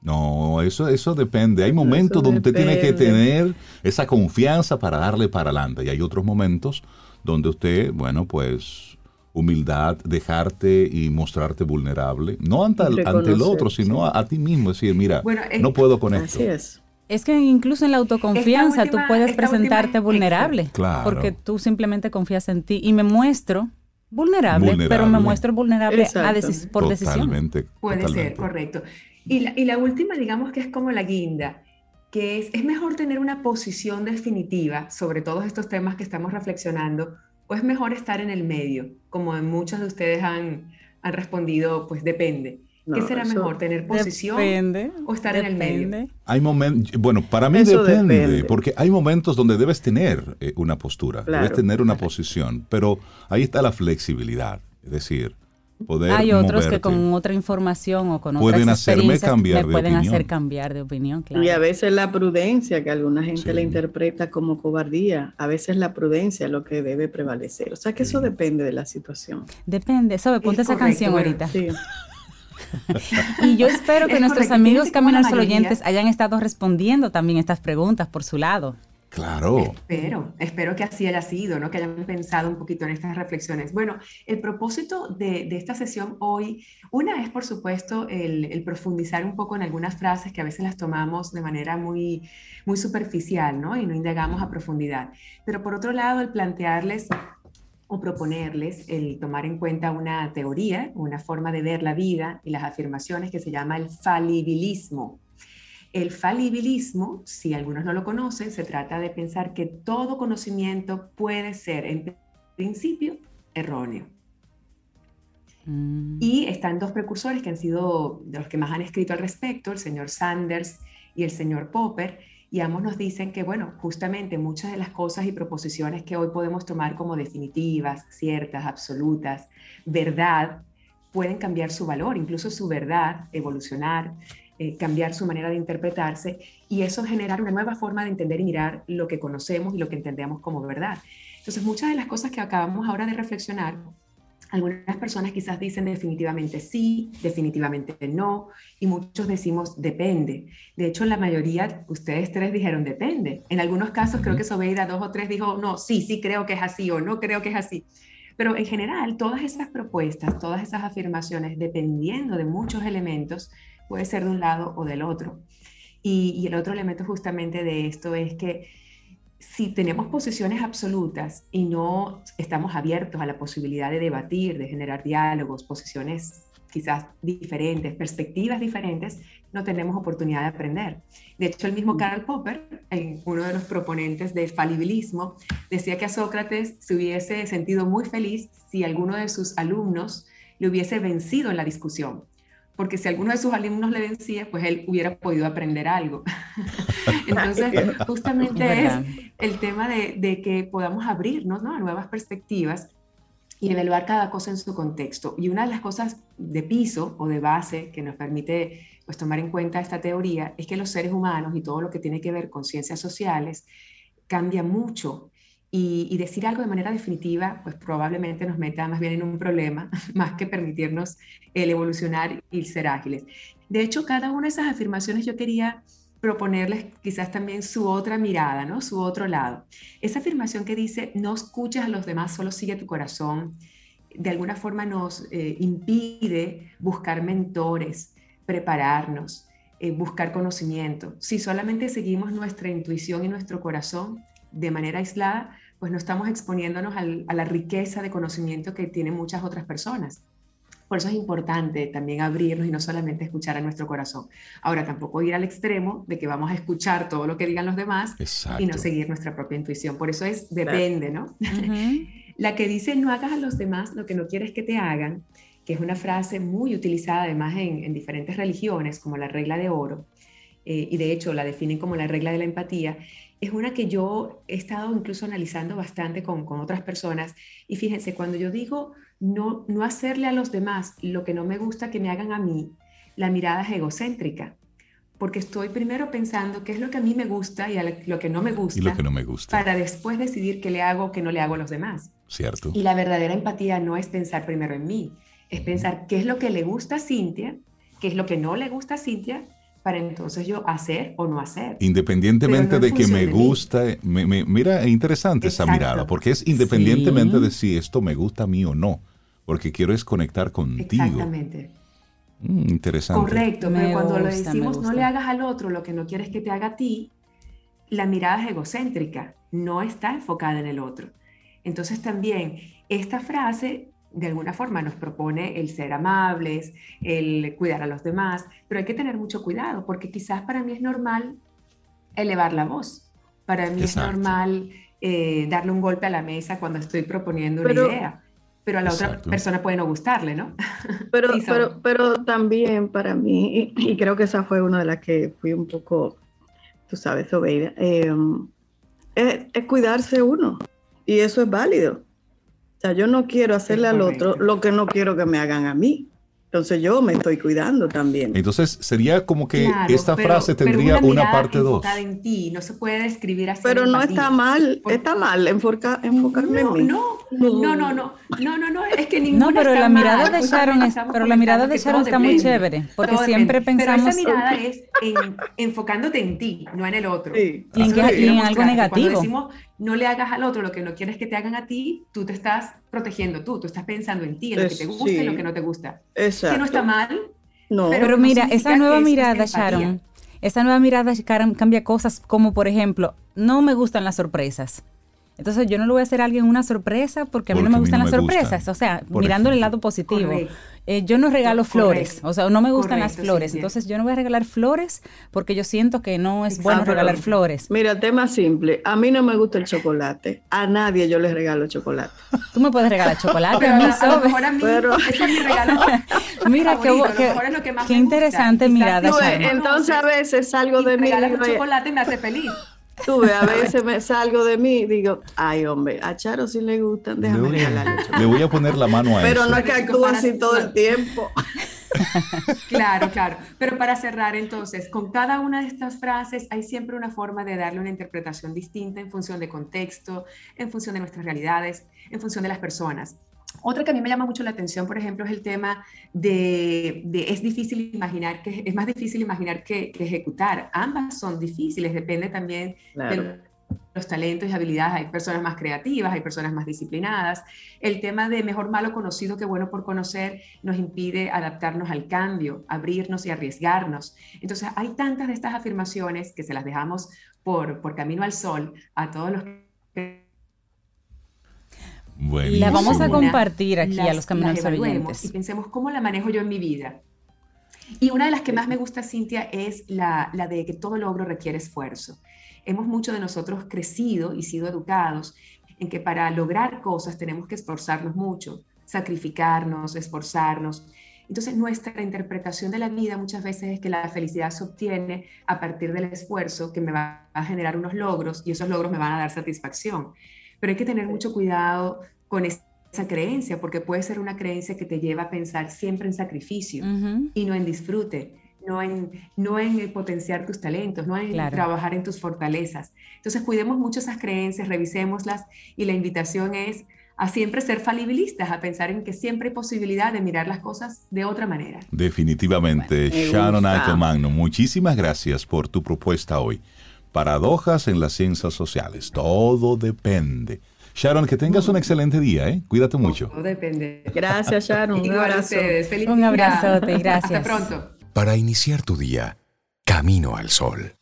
No, eso, eso depende. Hay momentos Eso donde usted tiene que tener esa confianza para darle para adelante. Y hay otros momentos donde usted, bueno, pues humildad, dejarte y mostrarte vulnerable. No ante, el- ante el otro, sino sí. a, a ti mismo. Decir, mira, Bueno, es- no puedo con esto. Así es. Es que incluso en la autoconfianza última- tú puedes presentarte es vulnerable. Claro. Porque tú simplemente confías en ti y me muestro vulnerable, pero me muestro vulnerable a Exacto. deci- por decisión. Puede totalmente. ser, correcto. Y la, y la última, digamos que es como la guinda, que es, es mejor tener una posición definitiva sobre todos estos temas que estamos reflexionando, o es mejor estar en el medio, como en muchos de ustedes han, han respondido, pues depende. ¿Qué será eso mejor, tener posición Depende. o estar en el medio? depende. Hay momentos, bueno, para mí Eso depende, depende. porque hay momentos donde debes tener eh, una postura, Claro. debes tener una posición, pero ahí está la flexibilidad, es decir, poder Hay otros que moverte. con otra información o con Pueden otras hacerme cambiar me de pueden opinión. hacer cambiar de opinión, claro. Y a veces la prudencia, que alguna gente Sí. la interpreta como cobardía, a veces la prudencia es lo que debe prevalecer. O sea que eso Sí. depende de la situación. Depende, ¿sabes? Ponte esa correcto, canción bueno, ahorita. Sí. Y yo espero que Es nuestros correcto, amigos fíjense cómo Camino al oyentes hayan estado respondiendo también estas preguntas por su lado. Claro, Espero, espero que así haya sido, ¿no? que hayan pensado un poquito en estas reflexiones. Bueno, el propósito de, de esta sesión hoy, una es por supuesto el, el profundizar un poco en algunas frases que a veces las tomamos de manera muy, muy superficial, ¿no? Y no indagamos a profundidad. Pero por otro lado, el plantearles o proponerles el tomar en cuenta una teoría, una forma de ver la vida y las afirmaciones que se llama el falibilismo. El falibilismo, si algunos no lo conocen, se trata de pensar que todo conocimiento puede ser, en principio, erróneo. Mm. Y están dos precursores que han sido de los que más han escrito al respecto, el señor Sanders y el señor Popper, y ambos nos dicen que, bueno, justamente muchas de las cosas y proposiciones que hoy podemos tomar como definitivas, ciertas, absolutas, verdad, pueden cambiar su valor, incluso su verdad, evolucionar, eh, cambiar su manera de interpretarse y eso generar una nueva forma de entender y mirar lo que conocemos y lo que entendemos como verdad. Entonces, muchas de las cosas que acabamos ahora de reflexionar, algunas personas quizás dicen definitivamente sí, definitivamente no, y muchos decimos depende. De hecho, la mayoría, ustedes tres dijeron depende. En algunos casos, creo que Sobeida dos o tres dijo no, sí, sí creo que es así o no creo que es así. Pero en general, todas esas propuestas, todas esas afirmaciones, dependiendo de muchos elementos, puede ser de un lado o del otro. Y, y el otro elemento justamente de esto es que si tenemos posiciones absolutas y no estamos abiertos a la posibilidad de debatir, de generar diálogos, posiciones quizás diferentes, perspectivas diferentes, no tenemos oportunidad de aprender. De hecho, el mismo Karl Popper, uno de los proponentes del falibilismo, decía que a Sócrates se hubiese sentido muy feliz si alguno de sus alumnos le hubiese vencido en la discusión porque si alguno de sus alumnos le vencía, pues él hubiera podido aprender algo. Entonces, justamente es, el tema de, de, que podamos abrirnos ¿no? a nuevas perspectivas y evaluar cada cosa en su contexto. Y una de las cosas de piso o de base que nos permite pues, tomar en cuenta esta teoría es que los seres humanos y todo lo que tiene que ver con ciencias sociales cambia mucho y, decir algo de manera definitiva, pues probablemente nos meta más bien en un problema, más que permitirnos el evolucionar y ser ágiles. De hecho, cada una de esas afirmaciones yo quería proponerles quizás también su otra mirada, ¿no? Su otro lado. Esa afirmación que dice, no escuches a los demás, solo sigue tu corazón, de alguna forma nos eh, impide buscar mentores, prepararnos, eh, buscar conocimiento. Si solamente seguimos nuestra intuición y nuestro corazón de manera aislada, pues no estamos exponiéndonos a la riqueza de conocimiento que tienen muchas otras personas. Por eso es importante también abrirnos y no solamente escuchar a nuestro corazón. Ahora, tampoco ir al extremo de que vamos a escuchar todo lo que digan los demás y no seguir nuestra propia intuición. Por eso es, depende, ¿no? La que dice, no hagas a los demás lo que no quieres que te hagan, que es una frase muy utilizada además en, diferentes religiones, como la regla de oro, eh, y de hecho la definen como la regla de la empatía, es una que yo he estado incluso analizando bastante con, con otras personas. Y fíjense, cuando yo digo no, no hacerle a los demás lo que no me gusta que me hagan a mí, la mirada es egocéntrica. Porque estoy primero pensando qué es lo que a mí me gusta y lo que no me gusta. Y lo que no me gusta. Para después decidir qué le hago o qué no le hago a los demás. Cierto. Y la verdadera empatía no es pensar primero en mí, es pensar qué es lo que le gusta a Cintia, qué es lo que no le gusta a Cintia para entonces yo hacer o no hacer. Independientemente de que me gusta, me, mira, es interesante esa mirada, porque es independientemente de si esto me gusta a mí o no, porque quiero es conectar contigo. Exactamente. Mm, interesante. Correcto, pero cuando lo decimos no le hagas al otro lo que no quieres que te haga a ti, la mirada es egocéntrica, no está enfocada en el otro. Entonces también esta frase de alguna forma nos propone el ser amables, el cuidar a los demás, pero hay que tener mucho cuidado porque quizás para mí es normal elevar la voz, para mí es normal eh, darle un golpe a la mesa cuando estoy proponiendo una idea, pero a la otra persona puede no gustarle, ¿no? Pero, pero, pero también para mí, y, creo que esa fue una de las que fui un poco, tú sabes, Obeida, eh, es cuidarse uno y eso es válido. O sea, yo no quiero hacerle al otro lo que no quiero que me hagan a mí. Entonces yo me estoy cuidando también. Entonces sería como que esta frase tendría una, parte dos. en ti, no se puede escribir así. Pero no está mal, está mal enfoca, enfocarme no, en mí. No, no, no, no, no, no, no, es que ninguna No, pero la mirada de Sharon, es, pero la mirada de Sharon está muy chévere, porque siempre pensamos. Pero esa mirada es enfocándote en ti, no en el otro. Sí. Y en, algo negativo. Cuando decimos no le hagas al otro lo que no quieres que te hagan a ti, tú te estás protegiendo tú, tú estás pensando en ti, en lo que te gusta y lo que no te gusta. Exacto. Que no está mal. No. Pero, mira, esa nueva mirada, Sharon, esa nueva mirada, Sharon, cambia cosas como, por ejemplo, no me gustan las sorpresas. Entonces yo no le voy a hacer a alguien una sorpresa porque a mí no me gustan las sorpresas. O sea, mirando el lado positivo. Eh, yo no regalo flores, o sea, no me gustan las flores. entonces yo no voy a regalar flores porque yo siento que no es bueno regalar flores. Mira, tema simple. A mí no me gusta el chocolate. A nadie yo le regalo chocolate. Tú me puedes regalar chocolate a mí, a, mí pero... es mi regalo. Mira, qué, qué, qué interesante mirada. Entonces a veces salgo de mi... El chocolate me hace feliz. Tú a veces me salgo de mí y digo, ay hombre, a Charo sí le gustan, déjame regalarle. Le voy a poner la mano a Pero eso. no es que actúe así todo el tiempo. claro, claro. Pero para cerrar entonces, con cada una de estas frases hay siempre una forma de darle una interpretación distinta en función de contexto, en función de nuestras realidades, en función de las personas. Otra que a mí me llama mucho la atención, por ejemplo, es el tema de, es difícil imaginar que es más difícil imaginar que, ejecutar. Ambas son difíciles, depende también de los talentos y habilidades. Hay personas más creativas, hay personas más disciplinadas. El tema de mejor malo conocido que bueno por conocer nos impide adaptarnos al cambio, abrirnos y arriesgarnos. Entonces, hay tantas de estas afirmaciones que se las dejamos por, por camino al sol a todos los que la vamos a compartir aquí a los caminos oyentes. Y pensemos cómo la manejo yo en mi vida. Y una de las que más me gusta, Cintia, es la, la de que todo logro requiere esfuerzo. Hemos mucho de nosotros crecido y sido educados en que para lograr cosas tenemos que esforzarnos mucho, sacrificarnos, esforzarnos. Entonces nuestra interpretación de la vida muchas veces es que la felicidad se obtiene a partir del esfuerzo que me va a generar unos logros y esos logros me van a dar satisfacción. Pero hay que tener mucho cuidado con esa creencia, porque puede ser una creencia que te lleva a pensar siempre en sacrificio y no en disfrute, no en, no en potenciar tus talentos, no en trabajar en tus fortalezas. Entonces, cuidemos mucho esas creencias, revisémoslas y la invitación es a siempre ser falibilistas, a pensar en que siempre hay posibilidad de mirar las cosas de otra manera. Definitivamente, Me Sharon gusta. Alcomagno, muchísimas gracias por tu propuesta hoy. Paradojas en las ciencias sociales. Todo depende. Sharon, que tengas un excelente día, ¿eh? Cuídate mucho. Todo depende. Gracias, Sharon. Un abrazo. ustedes. Feliz Un abrazote, gracias. Hasta pronto. Para iniciar tu día, camino al sol.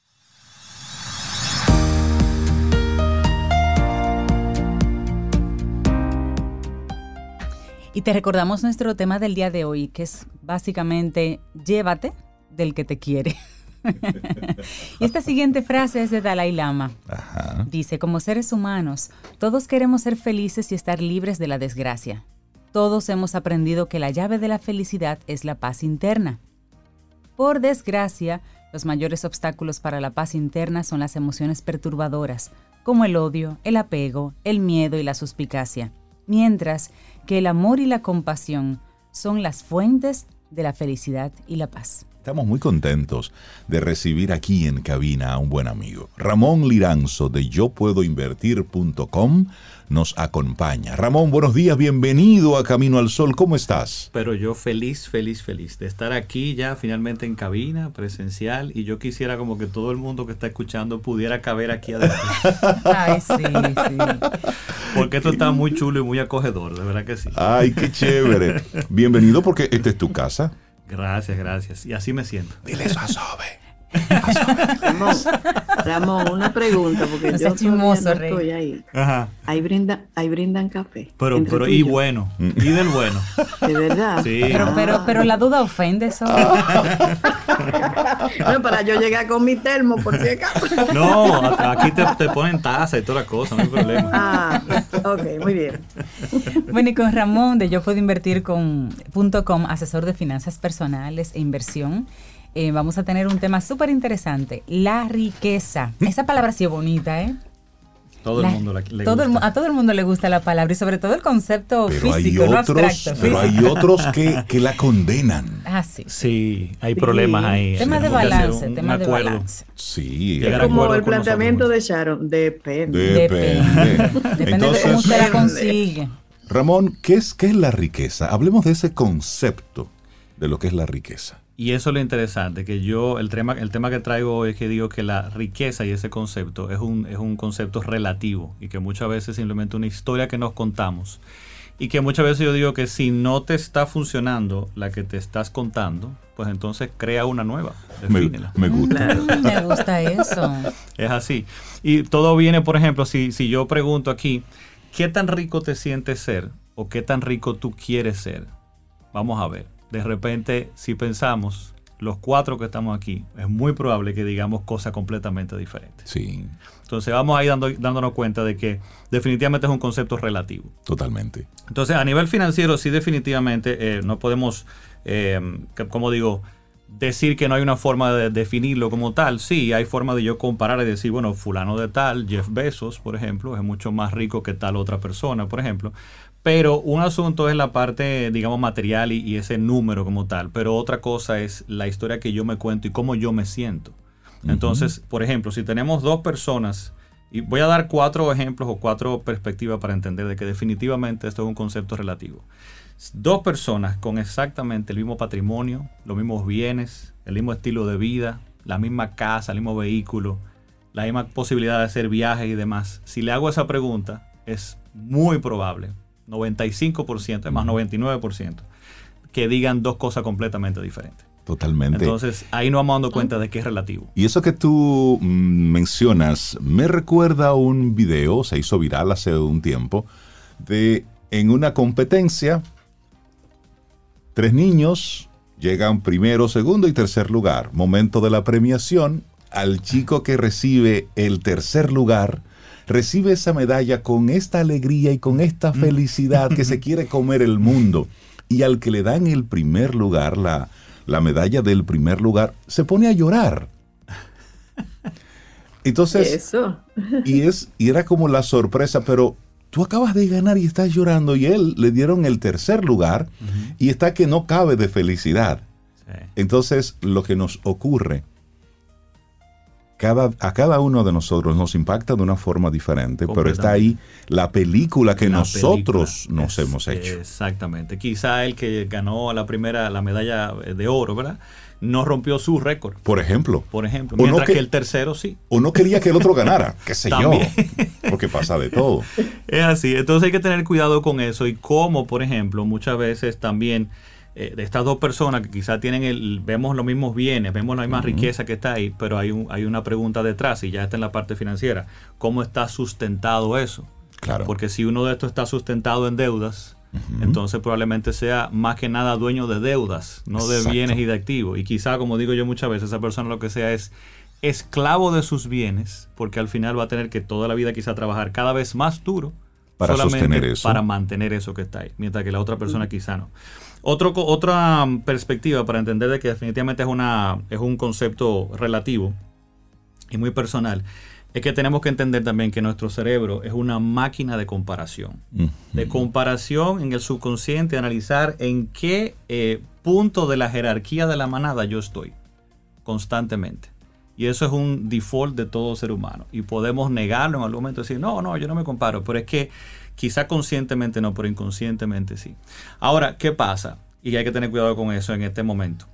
Y te recordamos nuestro tema del día de hoy, que es básicamente llévate del que te quiere. y esta siguiente frase es de Dalai Lama. Ajá. Dice, como seres humanos, todos queremos ser felices y estar libres de la desgracia. Todos hemos aprendido que la llave de la felicidad es la paz interna. Por desgracia, los mayores obstáculos para la paz interna son las emociones perturbadoras, como el odio, el apego, el miedo y la suspicacia, mientras que el amor y la compasión son las fuentes de la felicidad y la paz. Estamos muy contentos de recibir aquí en cabina a un buen amigo. Ramón Liranzo de yopuedoinvertir.com nos acompaña. Ramón, buenos días, bienvenido a Camino al Sol. ¿Cómo estás? Pero yo feliz, feliz, feliz de estar aquí ya finalmente en cabina, presencial, y yo quisiera como que todo el mundo que está escuchando pudiera caber aquí adentro. Ay, sí, sí. Porque esto está muy chulo y muy acogedor, de verdad que sí. Ay, qué chévere. Bienvenido porque esta es tu casa. Gracias, gracias. Y así me siento. Ramón, Ramón, una pregunta, porque No yo chismoso, no estoy ahí. Ajá. Ahí brindan, ahí brindan café. Pero, pero, y bueno, y del bueno. De verdad. Sí. Pero, pero, pero la duda ofende eso. Bueno, para yo llegar con mi termo, por si acaso. No, aquí te, te ponen taza y toda la cosa, no hay problema. Ah, ok, muy bien. Bueno, y con Ramón de Yo Puedo Invertir con punto .com, asesor de finanzas personales e inversión, eh, vamos a tener un tema súper interesante, la riqueza. Esa palabra sí es bonita, ¿eh? Todo La- el mundo la- le todo el mu- gusta. a todo el mundo le gusta la palabra y sobre todo el concepto Pero hay físico, no otros, abstracto. pero hay otros que, que la condenan. Ah, sí. Sí, hay problemas ahí. Tema de balance, un- tema un de balance. Sí. A Como el planteamiento de Sharon, depende. Depende. Depende de Entonces, cómo usted la consigue. Ramón, ¿qué es, ¿qué es la riqueza? Hablemos de ese concepto de lo que es la riqueza. Y eso es lo interesante, que yo, el tema, el tema que traigo hoy es que digo que la riqueza y ese concepto es un, es un concepto relativo y que muchas veces es simplemente una historia que nos contamos. Y que muchas veces yo digo que si no te está funcionando la que te estás contando, pues entonces crea una nueva, Me, defínela. me gusta. Mm, me gusta eso. Es así. Y todo viene, por ejemplo, si, si yo pregunto aquí, ¿qué tan rico te sientes ser? ¿O qué tan rico tú quieres ser? Vamos a ver. De repente, si pensamos, los cuatro que estamos aquí, es muy probable que digamos cosas completamente diferentes. Sí, Entonces vamos ahí dando, dándonos cuenta de que definitivamente es un concepto relativo. totalmente. Entonces, a nivel financiero, sí, definitivamente eh, no podemos, eh, como digo, decir que no hay una forma de definirlo como tal. Sí, hay forma de yo comparar y decir, bueno, fulano de tal, Jeff Bezos, por ejemplo, es mucho más rico que tal otra persona, por ejemplo. Pero un asunto es la parte, digamos, material y, y ese número como tal. Pero otra cosa es la historia que yo me cuento y cómo yo me siento. Entonces, por ejemplo, si tenemos dos personas, y voy a dar cuatro ejemplos o cuatro perspectivas para entender de que definitivamente esto es un concepto relativo. Dos personas con exactamente el mismo patrimonio, los mismos bienes, el mismo estilo de vida, la misma casa, el mismo vehículo, la misma posibilidad de hacer viajes y demás. Si le hago esa pregunta, es muy probable, 95%, es más 99%, que digan dos cosas completamente diferentes. Totalmente. Entonces, ahí nos vamos dando cuenta de que es relativo. Y eso que tú mm, mencionas me recuerda a un video, se hizo viral hace un tiempo, de en una competencia, tres niños llegan primero, segundo y tercer lugar. Momento de la premiación, al chico que recibe el tercer lugar, recibe esa medalla con esta alegría y con esta felicidad que se quiere comer el mundo. Y al que le dan el primer lugar, la, la medalla del primer lugar, se pone a llorar. Entonces, Eso. y es y era como la sorpresa, pero tú acabas de ganar y estás llorando y él le dieron el tercer lugar y está que no cabe de felicidad. Sí. Entonces, lo que nos ocurre cada, a cada uno de nosotros nos impacta de una forma diferente, pero está ahí la película que La nosotros película. nos Es- hemos hecho. Exactamente. Quizá el que ganó la primera, la medalla de oro, ¿verdad? No rompió su récord, Por ejemplo, por ejemplo. No Mientras que- que el tercero sí. o no quería que el otro ganara, qué sé yo, porque pasa de todo. Es así, entonces hay que tener cuidado con eso y cómo, por ejemplo, muchas veces también eh, de estas dos personas que quizás tienen el, vemos los mismos bienes, vemos la misma riqueza que está ahí, pero hay, un- hay una pregunta detrás y ya está en la parte financiera. ¿Cómo está sustentado eso? Claro. Porque si uno de estos está sustentado en deudas, entonces probablemente sea más que nada dueño de deudas, no de bienes y de activos. Y quizá, como digo yo muchas veces, esa persona lo que sea es esclavo de sus bienes, porque al final va a tener que toda la vida quizá trabajar cada vez más duro Para solamente sostener eso. para mantener eso que está ahí, mientras que la otra persona quizá no. Otro, otra perspectiva para entender de que definitivamente es, una, es un concepto relativo y muy personal, es que tenemos que entender también que nuestro cerebro es una máquina de comparación. Ujú. De comparación en el subconsciente, analizar en qué eh, punto de la jerarquía de la manada yo estoy constantemente. Y eso es un default de todo ser humano. Y podemos negarlo en algún momento y decir, no, no, yo no me comparo. Pero es que quizá conscientemente no, pero inconscientemente sí. Ahora, ¿qué pasa? Y hay que tener cuidado con eso en este momento.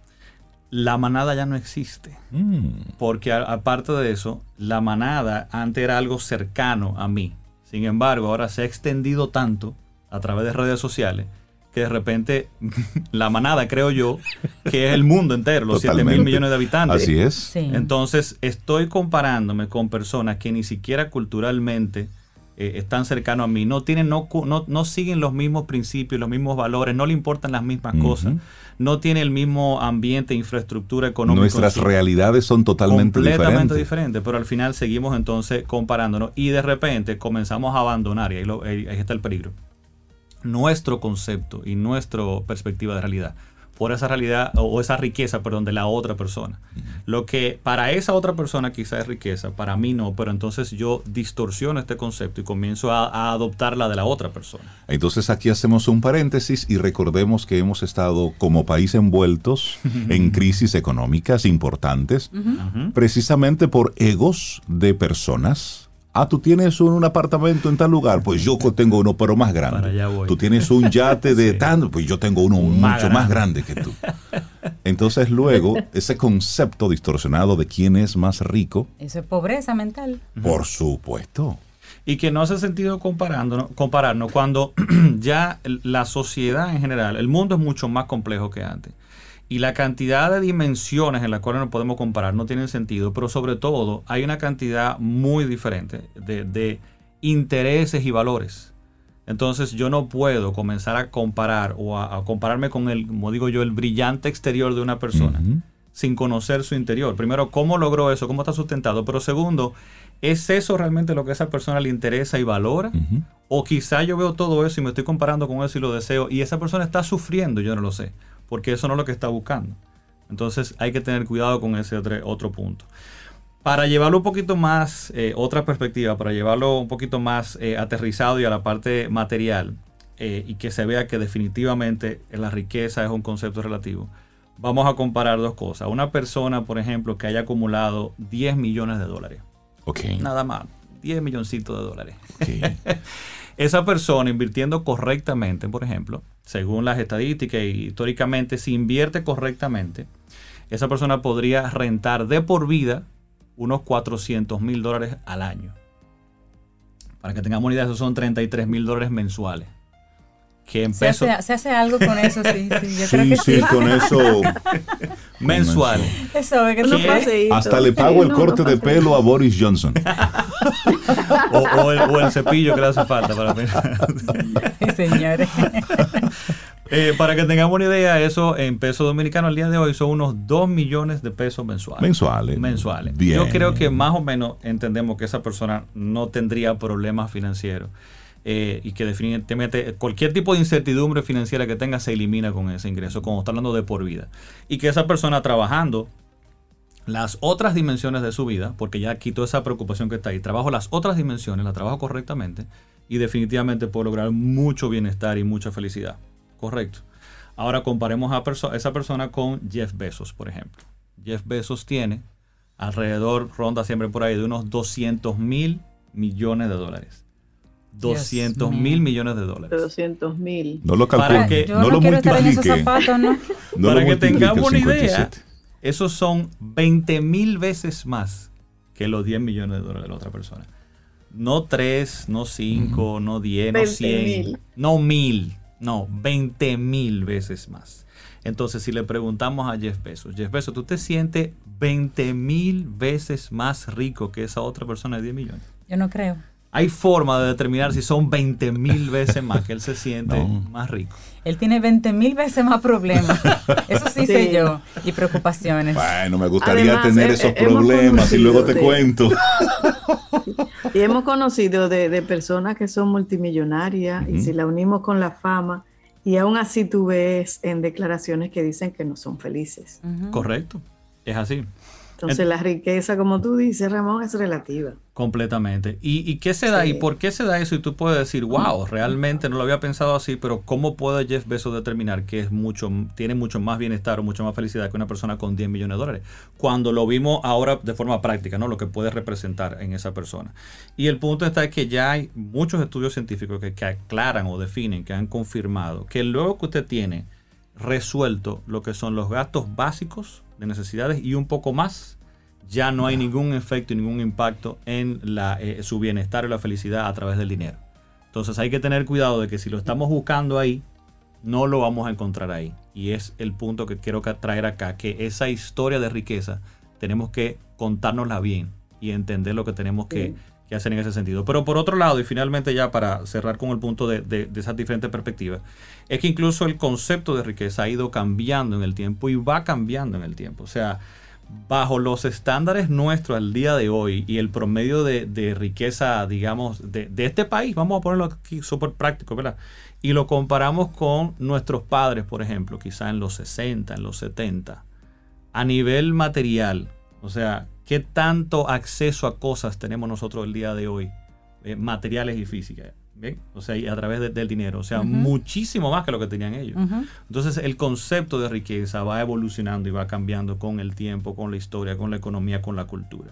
La manada ya no existe. Mm, Porque a- aparte de eso, la manada antes era algo cercano a mí. Sin embargo, ahora se ha extendido tanto a través de redes sociales que de repente la manada, creo yo, que es el mundo entero, los 7 mil Totalmente. millones de habitantes. Así es. Sí. Entonces, estoy comparándome con personas que ni siquiera culturalmente eh, están cercanos a mí, no tienen, no, no, no siguen los mismos principios, los mismos valores, no le importan las mismas cosas, no tiene el mismo ambiente, infraestructura económica. Nuestras realidades son totalmente completamente diferentes. diferente, pero al final seguimos entonces comparándonos y de repente comenzamos a abandonar, y ahí, lo- ahí- ahí está el peligro, nuestro concepto y nuestra perspectiva de realidad por esa realidad o esa riqueza, perdón, de la otra persona. Lo que para esa otra persona quizá es riqueza, para mí no, pero entonces yo distorsiono este concepto y comienzo a, a adoptar la de la otra persona. Entonces aquí hacemos un paréntesis y recordemos que hemos estado como país envueltos en crisis económicas importantes, precisamente por egos de personas. Ah, tú tienes un, un apartamento en tal lugar, pues yo tengo uno, pero más grande. Para allá voy. Tú tienes un yate de Sí. tanto, pues yo tengo uno Más mucho más grande que tú. Entonces luego, ese concepto distorsionado de quién es más rico, Eso es pobreza mental. por supuesto. Y que no hace sentido comparándonos, compararnos cuando ya la sociedad en general, el mundo es mucho más complejo que antes. Y la cantidad de dimensiones en las cuales nos podemos comparar no tienen sentido, pero sobre todo hay una cantidad muy diferente de, de intereses y valores. Entonces yo no puedo comenzar a comparar o a, a compararme con el, como digo yo, el brillante exterior de una persona sin conocer su interior. Primero, ¿cómo logró eso? ¿Cómo está sustentado? Pero segundo, ¿es eso realmente lo que a esa persona le interesa y valora? O quizá yo veo todo eso y me estoy comparando con eso y lo deseo y esa persona está sufriendo, yo no lo sé, porque eso no es lo que está buscando. Entonces hay que tener cuidado con ese otro, punto. Para llevarlo un poquito más, eh, otra perspectiva, para llevarlo un poquito más eh, aterrizado y a la parte material, eh, y que se vea que definitivamente la riqueza es un concepto relativo, vamos a comparar dos cosas. Una persona, por ejemplo, que haya acumulado 10 millones de dólares, Ok. nada más, 10 milloncitos de dólares. ok. Esa persona invirtiendo correctamente, por ejemplo, según las estadísticas y históricamente, si invierte correctamente, esa persona podría rentar de por vida unos 400 mil dólares al año. Para que tengamos una idea, esos son 33 mil dólares mensuales. Que en Se hace, se hace algo con eso, sí, sí. Yo creo Sí, que sí, sí. con eso. mensuales. Eso, es que paseitos. Hasta le pago el no, corte de pelo a Boris Johnson. O, o el, o el cepillo que le hace falta para Sí, señores. Eh, para que tengamos una idea, eso en peso dominicano al día de hoy son unos 2 millones de pesos mensuales. Mensuales. Mensuales. Bien. Yo creo que más o menos entendemos que esa persona no tendría problemas financieros eh, y que definitivamente cualquier tipo de incertidumbre financiera que tenga se elimina con ese ingreso, como está hablando de por vida. Y que esa persona trabajando las otras dimensiones de su vida, porque ya quitó esa preocupación que está ahí, trabajo las otras dimensiones, la trabajo correctamente y definitivamente puedo lograr mucho bienestar y mucha felicidad. Correcto. Ahora comparemos a esa persona con Jeff Bezos, por ejemplo. Jeff Bezos tiene alrededor, ronda siempre por ahí, de unos 200 mil millones de dólares. 200 mil millones de dólares. 200 mil. No lo Para calculen, que- no, lo quiero estar en esos multiplique. zapatos, ¿no? No lo Para que tengamos una idea, 57. esos son 20 mil veces más que los 10 millones de dólares de la otra persona. No 3, no 5, no 10, no 20 100, mil. no 1000, no 20 mil veces más. Entonces, si le preguntamos a Jeff Bezos, Jeff Bezos, ¿tú te sientes 20 mil veces más rico que esa otra persona de 10 millones? Yo no creo. Hay forma de determinar si son 20 mil veces más que él se siente No. más rico. Él tiene 20 mil veces más problemas. Eso sí, Sí. sé yo. Y preocupaciones. Bueno, me gustaría Además, tener eh, esos eh, problemas y luego te de- cuento. Y hemos conocido de, de personas que son multimillonarias y si la unimos con la fama, y aún así tú ves en declaraciones que dicen que no son felices. Correcto. Es así. Entonces la riqueza, como tú dices, Ramón, es relativa. Completamente. ¿Y, y qué se da? ¿Y por qué se da eso? Y tú puedes decir, wow, realmente no lo había pensado así, pero ¿cómo puede Jeff Bezos determinar que es mucho, tiene mucho más bienestar o mucho más felicidad que una persona con 10 millones de dólares? Cuando lo vimos ahora de forma práctica, ¿no? Lo que puede representar en esa persona. Y el punto está que ya hay muchos estudios científicos que, que aclaran o definen, que han confirmado que luego que usted tiene resuelto lo que son los gastos básicos de necesidades y un poco más, ya no hay ningún efecto y ningún impacto en la, eh, su bienestar y la felicidad a través del dinero. Entonces hay que tener cuidado de que si lo estamos buscando ahí, no lo vamos a encontrar ahí. Y es el punto que quiero traer acá, que esa historia de riqueza tenemos que contárnosla bien y entender lo que tenemos que, Sí. Que hacer en ese sentido. Pero por otro lado, y finalmente ya para cerrar con el punto de, de- de esas diferentes perspectivas, es que incluso el concepto de riqueza ha ido cambiando en el tiempo y va cambiando en el tiempo. O sea, bajo los estándares nuestros al día de hoy y el promedio de, de riqueza, digamos, de, de este país, vamos a ponerlo aquí súper práctico, ¿verdad? Y lo comparamos con nuestros padres, por ejemplo, quizá en los 60, en los 70, a nivel material, o sea, ¿qué tanto acceso a cosas tenemos nosotros el día de hoy? Eh, materiales y físicas, ¿bien? O sea, y a través de- del dinero, o sea, muchísimo más que lo que tenían ellos. Entonces el concepto de riqueza va evolucionando y va cambiando con el tiempo, con la historia, con la economía, con la cultura.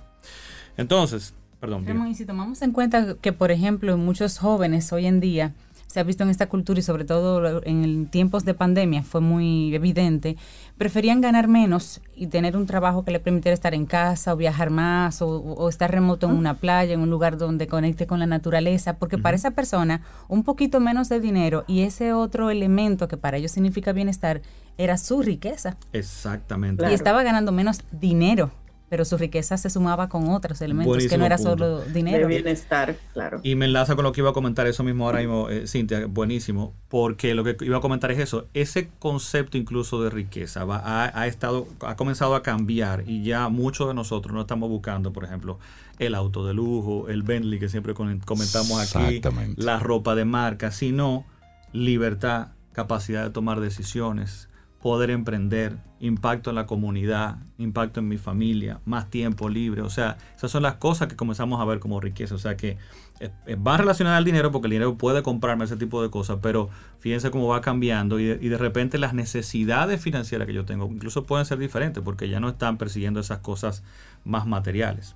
Entonces, perdón. Ramón, y si tomamos en cuenta que, por ejemplo, muchos jóvenes hoy en día se ha visto en esta cultura y sobre todo en tiempos de pandemia fue muy evidente, preferían ganar menos y tener un trabajo que le permitiera estar en casa o viajar más o, o estar remoto en una playa, en un lugar donde conecte con la naturaleza, porque para esa persona un poquito menos de dinero y ese otro elemento que para ellos significa bienestar era su riqueza Exactamente. Claro. y estaba ganando menos dinero, pero su riqueza se sumaba con otros elementos que no era punto. solo De dinero. bienestar, claro. Y me enlaza con lo que iba a comentar eso mismo ahora mismo, eh, Cintia, buenísimo, porque lo que iba a comentar es eso, ese concepto incluso de riqueza va, ha, ha estado, ha comenzado a cambiar y ya muchos de nosotros no estamos buscando, por ejemplo, el auto de lujo, el Bentley que siempre comentamos aquí, Exactamente. la ropa de marca, sino libertad, capacidad de tomar decisiones, poder emprender, impacto en la comunidad, impacto en mi familia, más tiempo libre. O sea, esas son las cosas que comenzamos a ver como riqueza. O sea que eh, eh, va relacionada al dinero porque el dinero puede comprarme ese tipo de cosas, pero fíjense cómo va cambiando y de, y de repente las necesidades financieras que yo tengo incluso pueden ser diferentes porque ya no están persiguiendo esas cosas más materiales.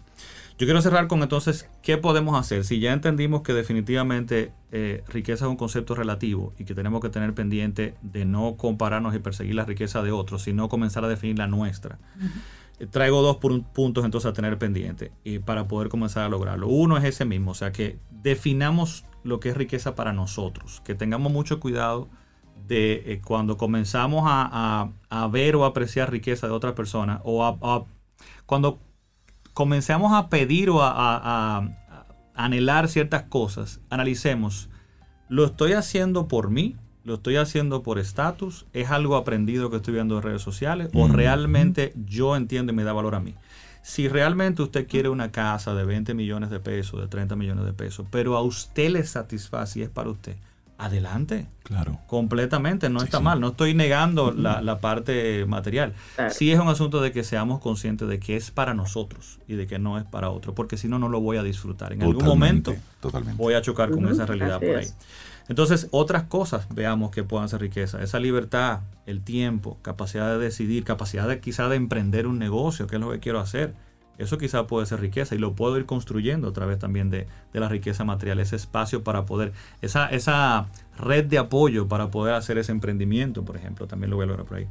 Yo quiero cerrar con entonces, ¿qué podemos hacer? Si ya entendimos que definitivamente eh, riqueza es un concepto relativo y que tenemos que tener pendiente de no compararnos y perseguir la riqueza de otros, sino comenzar a definir la nuestra. Eh, Traigo dos pun- puntos entonces a tener pendiente y para poder comenzar a lograrlo. Uno es ese mismo, o sea que definamos lo que es riqueza para nosotros, que tengamos mucho cuidado de eh, cuando comenzamos a, a- a ver o apreciar riqueza de otra persona o a- cuando comencemos a pedir o a, a- a- a anhelar ciertas cosas, analicemos, ¿lo estoy haciendo por mí? ¿Lo estoy haciendo por estatus? ¿Es algo aprendido que estoy viendo en redes sociales? ¿O Ujú. realmente yo entiendo y me da valor a mí? Si realmente usted quiere una casa de 20 millones de pesos, de 30 millones de pesos, pero a usted le satisface y es para usted, adelante. Claro. Completamente, no Sí, está sí. mal. No estoy negando la, la parte material. Claro. Sí es un asunto de que seamos conscientes de que es para nosotros y de que no es para otro, porque si no, no lo voy a disfrutar. En algún momento Totalmente. voy a chocar con esa realidad así por ahí. es. Entonces, otras cosas veamos que puedan ser riqueza. Esa libertad, el tiempo, capacidad de decidir, capacidad de quizá de emprender un negocio, que es lo que quiero hacer. Eso quizá puede ser riqueza y lo puedo ir construyendo a través también de, la riqueza material, ese espacio para poder, esa, esa red de apoyo para poder hacer ese emprendimiento, por ejemplo, también lo voy a lograr por ahí.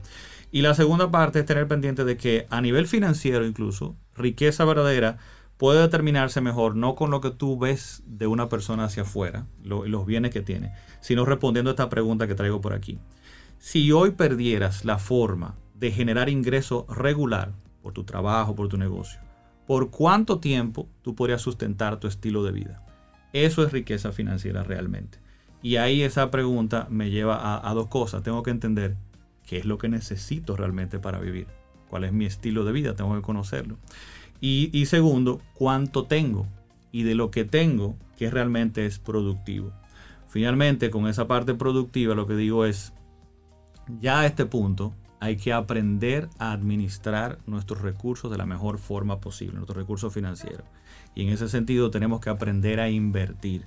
Y la segunda parte es tener pendiente de que a nivel financiero incluso, riqueza verdadera puede determinarse mejor no con lo que tú ves de una persona hacia afuera, los bienes que tiene, sino respondiendo a esta pregunta que traigo por aquí. Si hoy perdieras la forma de generar ingreso regular por tu trabajo, por tu negocio, ¿por cuánto tiempo tú podrías sustentar tu estilo de vida? Eso es riqueza financiera realmente. Y ahí esa pregunta me lleva a, dos cosas. Tengo que entender qué es lo que necesito realmente para vivir. ¿Cuál es mi estilo de vida? Tengo que conocerlo. Y, segundo, cuánto tengo y de lo que tengo, que realmente es productivo. Finalmente, con esa parte productiva, lo que digo es, ya a este punto hay que aprender a administrar nuestros recursos de la mejor forma posible, nuestros recursos financieros. Y en ese sentido tenemos que aprender a invertir.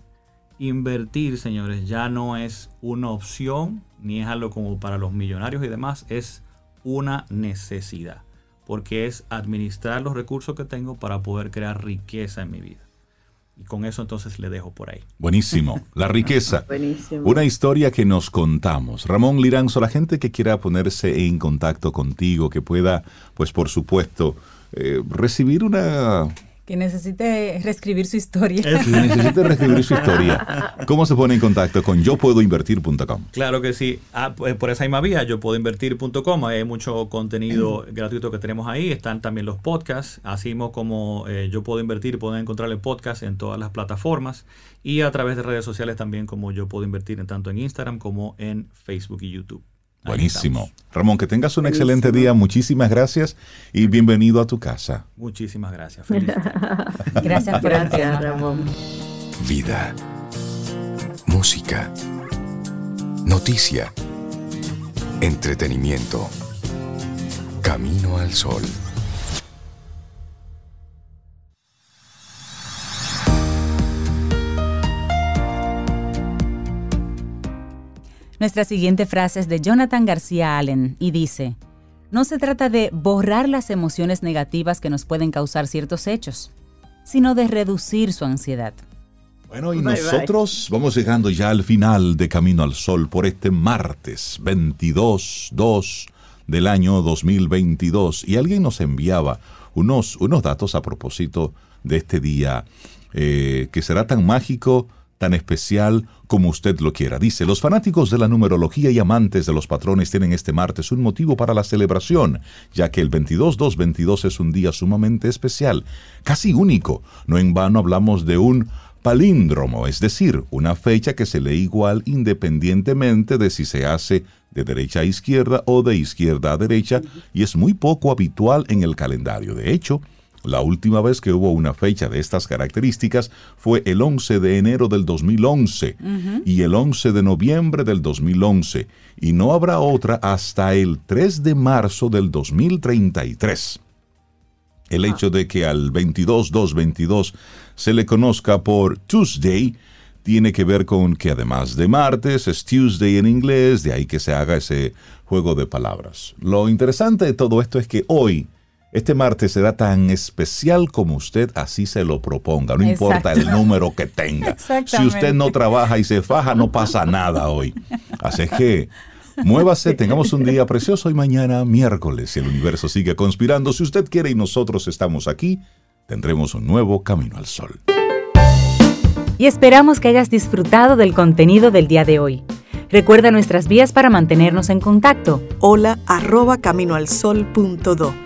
Invertir, señores, ya no es una opción, ni es algo como para los millonarios y demás, es una necesidad porque es administrar los recursos que tengo para poder crear riqueza en mi vida. Y con eso entonces le dejo por ahí. Buenísimo. La riqueza. Buenísimo. Una historia que nos contamos. Ramón Liranzo, la gente que quiera ponerse en contacto contigo, que pueda, pues por supuesto, eh, recibir una que necesite reescribir su historia. Que necesite reescribir su historia. ¿Cómo se pone en contacto con yo puedo invertir.com? Claro que sí. Ah, pues, por esa misma vía, yo puedo invertir.com. Hay mucho contenido gratuito que tenemos ahí. Están también los podcasts. Así como eh, yo puedo invertir, pueden encontrar el podcast en todas las plataformas y a través de redes sociales también como yo puedo invertir en tanto en Instagram como en Facebook y YouTube. Buenísimo. Ramón, que tengas un excelente día. Muchísimas gracias y bienvenido a tu casa. Muchísimas gracias. Feliz. gracias por gracias, Ramón. Vida. Música. Noticia. Entretenimiento. Camino al sol. Nuestra siguiente frase es de Jonathan García Allen y dice, no se trata de borrar las emociones negativas que nos pueden causar ciertos hechos, sino de reducir su ansiedad. Bueno, y nosotros vamos llegando ya al final de Camino al Sol por este martes 22-2 del año 2022. Y alguien nos enviaba unos, unos datos a propósito de este día eh, que será tan mágico tan especial como usted lo quiera. Dice, los fanáticos de la numerología y amantes de los patrones tienen este martes un motivo para la celebración, ya que el 22-2-22 es un día sumamente especial, casi único. No en vano hablamos de un palíndromo, es decir, una fecha que se lee igual independientemente de si se hace de derecha a izquierda o de izquierda a derecha, y es muy poco habitual en el calendario. De hecho, la última vez que hubo una fecha de estas características fue el 11 de enero del 2011 y el 11 de noviembre del 2011 y no habrá otra hasta el 3 de marzo del 2033. El ah. hecho de que al 22-2-22 se le conozca por Tuesday tiene que ver con que además de martes es Tuesday en inglés, de ahí que se haga ese juego de palabras. Lo interesante de todo esto es que hoy este martes será tan especial como usted así se lo proponga, no importa el número que tenga. Si usted no trabaja y se faja, no pasa nada hoy. Así que muévase, tengamos un día precioso y mañana miércoles, si el universo sigue conspirando, si usted quiere y nosotros estamos aquí, tendremos un nuevo camino al sol. Y esperamos que hayas disfrutado del contenido del día de hoy. Recuerda nuestras vías para mantenernos en contacto. Hola arroba caminoalsol.do